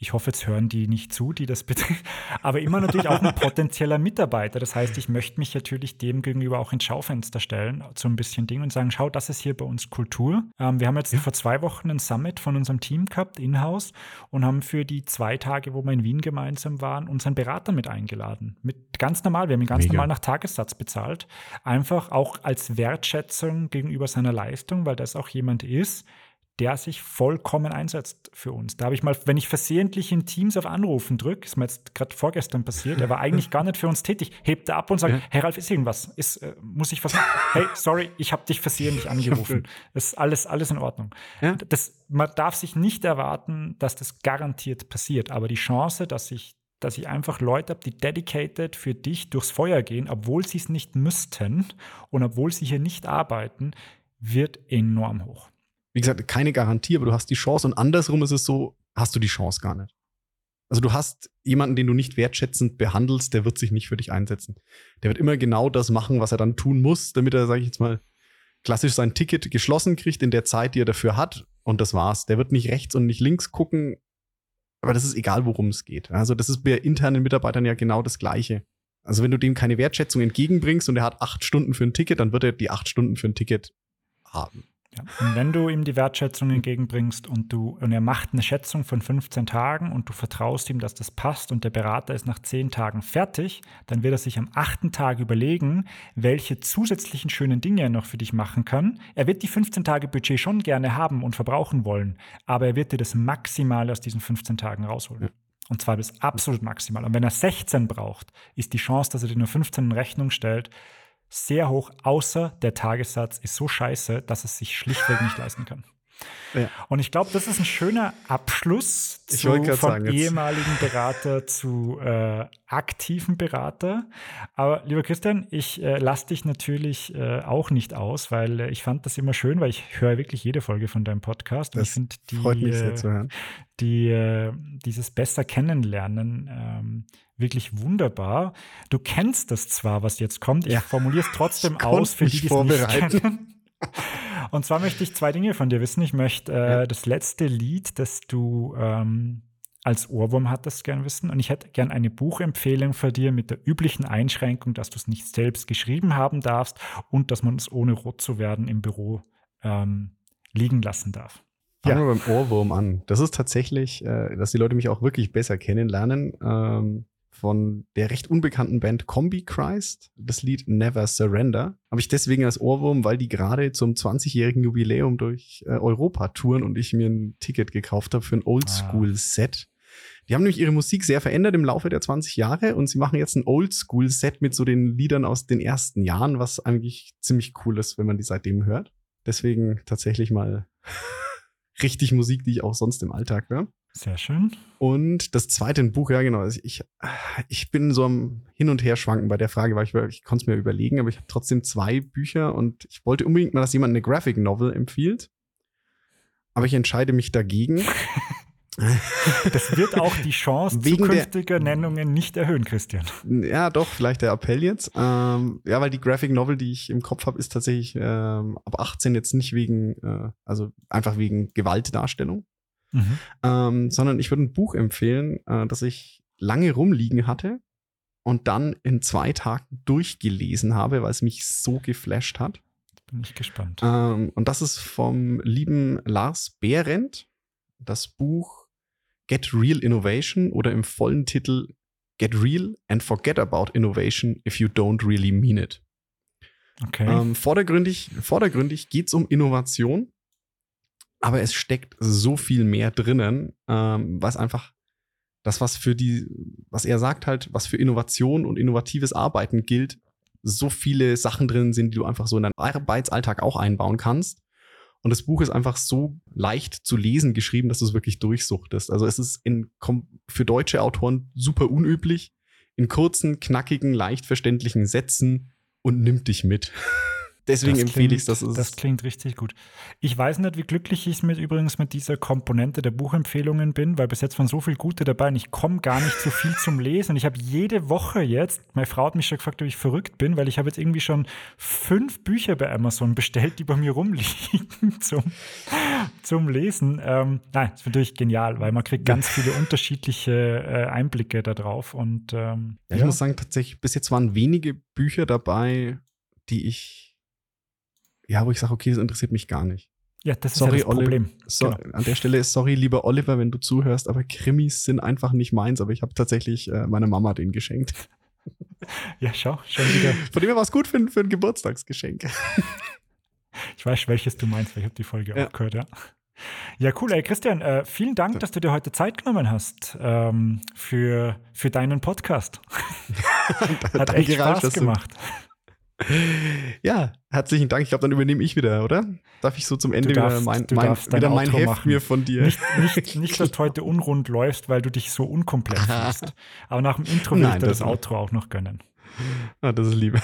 ich hoffe, jetzt hören die nicht zu, die das betrifft, aber immer natürlich auch ein potenzieller Mitarbeiter. Das heißt, ich möchte mich natürlich dem gegenüber auch ins Schaufenster stellen, so ein bisschen Ding und sagen, schau, das ist hier bei uns Kultur. Ähm, wir haben jetzt ja. vor zwei Wochen ein Summit von unserem Team gehabt, in-house, und haben für die zwei Tage, wo wir in Wien gemeinsam waren, unseren Berater mit eingeladen. Mit ganz normal, wir haben ihn ganz Mega. normal nach Tagessatz bezahlt. Einfach auch als Wertschätzung gegenüber seiner Leistung, weil das auch jemand ist, der sich vollkommen einsetzt für uns. Da habe ich mal, wenn ich versehentlich in Teams auf Anrufen drücke, ist mir jetzt gerade vorgestern passiert, er war eigentlich gar nicht für uns tätig, hebt er ab und sagt, ja. hey Ralf, ist irgendwas? Ist, äh, muss ich was machen? Hey, sorry, ich habe dich versehentlich angerufen. Das ist alles, alles in Ordnung. Ja? Das, man darf sich nicht erwarten, dass das garantiert passiert, aber die Chance, dass ich dass ich einfach Leute habe, die dedicated für dich durchs Feuer gehen, obwohl sie es nicht müssten und obwohl sie hier nicht arbeiten, wird enorm hoch wie gesagt, keine Garantie, aber du hast die Chance und andersrum ist es so, hast du die Chance gar nicht. Also du hast jemanden, den du nicht wertschätzend behandelst, der wird sich nicht für dich einsetzen. Der wird immer genau das machen, was er dann tun muss, damit er, sage ich jetzt mal, klassisch sein Ticket geschlossen kriegt in der Zeit, die er dafür hat. Und das war's. Der wird nicht rechts und nicht links gucken. Aber das ist egal, worum es geht. Also das ist bei internen Mitarbeitern ja genau das Gleiche. Also wenn du dem keine Wertschätzung entgegenbringst und er hat acht Stunden für ein Ticket, dann wird er die acht Stunden für ein Ticket haben. Ja. Und wenn du ihm die Wertschätzung entgegenbringst und du und er macht eine Schätzung von 15 Tagen und du vertraust ihm, dass das passt und der Berater ist nach 10 Tagen fertig, dann wird er sich am achten Tag überlegen, welche zusätzlichen schönen Dinge er noch für dich machen kann. Er wird die 15 Tage Budget schon gerne haben und verbrauchen wollen, aber er wird dir das Maximale aus diesen 15 Tagen rausholen. Ja. Und zwar das absolut maximal. Und wenn er 16 braucht, ist die Chance, dass er dir nur 15 in Rechnung stellt, sehr hoch, außer der Tagessatz ist so scheiße, dass es sich schlichtweg nicht leisten kann. Ja. Und ich glaube, das ist ein schöner Abschluss zu, von sagen, ehemaligen Berater zu äh, aktiven Berater. Aber lieber Christian, ich äh, lasse dich natürlich äh, auch nicht aus, weil äh, ich fand das immer schön, weil ich höre wirklich jede Folge von deinem Podcast. Das und ich finde die, äh, die äh, dieses besser kennenlernen ähm, wirklich wunderbar. Du kennst das zwar, was jetzt kommt. Ich ja. formuliere es trotzdem aus für die, die es nicht kennen. Und zwar möchte ich zwei Dinge von dir wissen. Ich möchte äh, ja. das letzte Lied, das du ähm, als Ohrwurm hattest, gern wissen. Und ich hätte gern eine Buchempfehlung für dir mit der üblichen Einschränkung, dass du es nicht selbst geschrieben haben darfst und dass man es ohne rot zu werden im Büro ähm, liegen lassen darf. Fangen ja. wir beim Ohrwurm an. Das ist tatsächlich, äh, dass die Leute mich auch wirklich besser kennenlernen. Ähm, von der recht unbekannten Band Combi Christ, das Lied Never Surrender. Habe ich deswegen als Ohrwurm, weil die gerade zum 20-jährigen Jubiläum durch äh, Europa touren und ich mir ein Ticket gekauft habe für ein Oldschool-Set. Die haben nämlich ihre Musik sehr verändert im Laufe der 20 Jahre und sie machen jetzt ein Oldschool-Set mit so den Liedern aus den ersten Jahren, was eigentlich ziemlich cool ist, wenn man die seitdem hört. Deswegen tatsächlich mal richtig Musik, die ich auch sonst im Alltag höre. Sehr schön. Und das zweite Buch, ja genau, ich, ich bin so am Hin- und Herschwanken bei der Frage, weil ich, ich konnte es mir überlegen, aber ich habe trotzdem zwei Bücher und ich wollte unbedingt mal, dass jemand eine Graphic Novel empfiehlt. Aber ich entscheide mich dagegen. Das wird auch die Chance Wegen zukünftiger Nennungen nicht erhöhen, Christian. Ja, doch, vielleicht der Appell jetzt. Ähm, ja, weil die Graphic Novel, die ich im Kopf habe, ist tatsächlich ähm, ab 18 jetzt nicht wegen, äh, also einfach wegen Gewaltdarstellung, mhm. ähm, sondern ich würde ein Buch empfehlen, äh, das ich lange rumliegen hatte und dann in zwei Tagen durchgelesen habe, weil es mich so geflasht hat. Bin ich gespannt. Ähm, und das ist vom lieben Lars Behrendt. Das Buch Get Real Innovation oder im vollen Titel Get Real and Forget About Innovation if you don't really mean it. Okay. Ähm, vordergründig vordergründig geht es um Innovation, aber es steckt so viel mehr drinnen, ähm, was einfach das, was für die, was er sagt halt, was für Innovation und innovatives Arbeiten gilt, so viele Sachen drin sind, die du einfach so in deinen Arbeitsalltag auch einbauen kannst. Und das Buch ist einfach so leicht zu lesen geschrieben, dass du es wirklich durchsuchtest. Also es ist in, für deutsche Autoren super unüblich, in kurzen, knackigen, leicht verständlichen Sätzen und nimmt dich mit. Deswegen das empfehle ich. Das, das klingt richtig gut. Ich weiß nicht, wie glücklich ich mit, übrigens mit dieser Komponente der Buchempfehlungen bin, weil bis jetzt waren so viele gute dabei und ich komme gar nicht so viel zum Lesen. Ich habe jede Woche jetzt, meine Frau hat mich schon gefragt, ob ich verrückt bin, weil ich habe jetzt irgendwie schon fünf Bücher bei Amazon bestellt, die bei mir rumliegen zum, zum Lesen. Ähm, nein, das ist natürlich genial, weil man kriegt ganz viele unterschiedliche äh, Einblicke da drauf. Und, ähm, ja, ich ja. muss sagen, tatsächlich, bis jetzt waren wenige Bücher dabei, die ich ja, wo ich sage, okay, das interessiert mich gar nicht. Ja, das ist sorry, ja das Problem. So, genau. An der Stelle ist sorry, lieber Oliver, wenn du zuhörst, aber Krimis sind einfach nicht meins, aber ich habe tatsächlich äh, meiner Mama den geschenkt. Ja, schau, schon wieder. Von dem her war es gut für, für ein Geburtstagsgeschenk. Ich weiß, welches du meinst, weil ich habe die Folge ja. auch gehört, ja. Ja, cool. Ey, Christian, äh, vielen Dank, dass du dir heute Zeit genommen hast ähm, für, für deinen Podcast. Hat echt Spaß gemacht. Ja, herzlichen Dank. Ich glaube, dann übernehme ich wieder, oder? Darf ich so zum Ende darfst, wieder mein, mein, wieder mein Heft machen. mir von dir? Nicht, nicht, nicht, dass du heute unrund läufst, weil du dich so unkomplett fühlst. Aber nach dem Intro will ich dir das, das Outro auch noch gönnen. Ah, das ist liebe.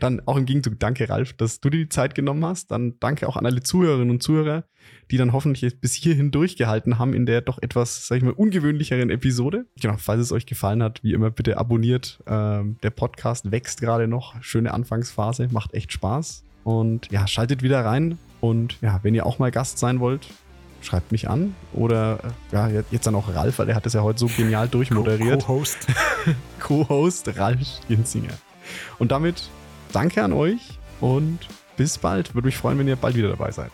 Dann auch im Gegenzug, danke Ralf, dass du dir die Zeit genommen hast. Dann danke auch an alle Zuhörerinnen und Zuhörer, die dann hoffentlich bis hierhin durchgehalten haben in der doch etwas, sag ich mal, ungewöhnlicheren Episode. Genau, falls es euch gefallen hat, wie immer bitte abonniert. Ähm, der Podcast wächst gerade noch. Schöne Anfangsphase, macht echt Spaß. Und ja, schaltet wieder rein. Und ja, wenn ihr auch mal Gast sein wollt, schreibt mich an. Oder äh, ja, jetzt dann auch Ralf, weil er hat es ja heute so genial durchmoderiert. Co-Host. Co-Host Ralf Ginzinger. Und damit danke an euch und bis bald. Würde mich freuen, wenn ihr bald wieder dabei seid.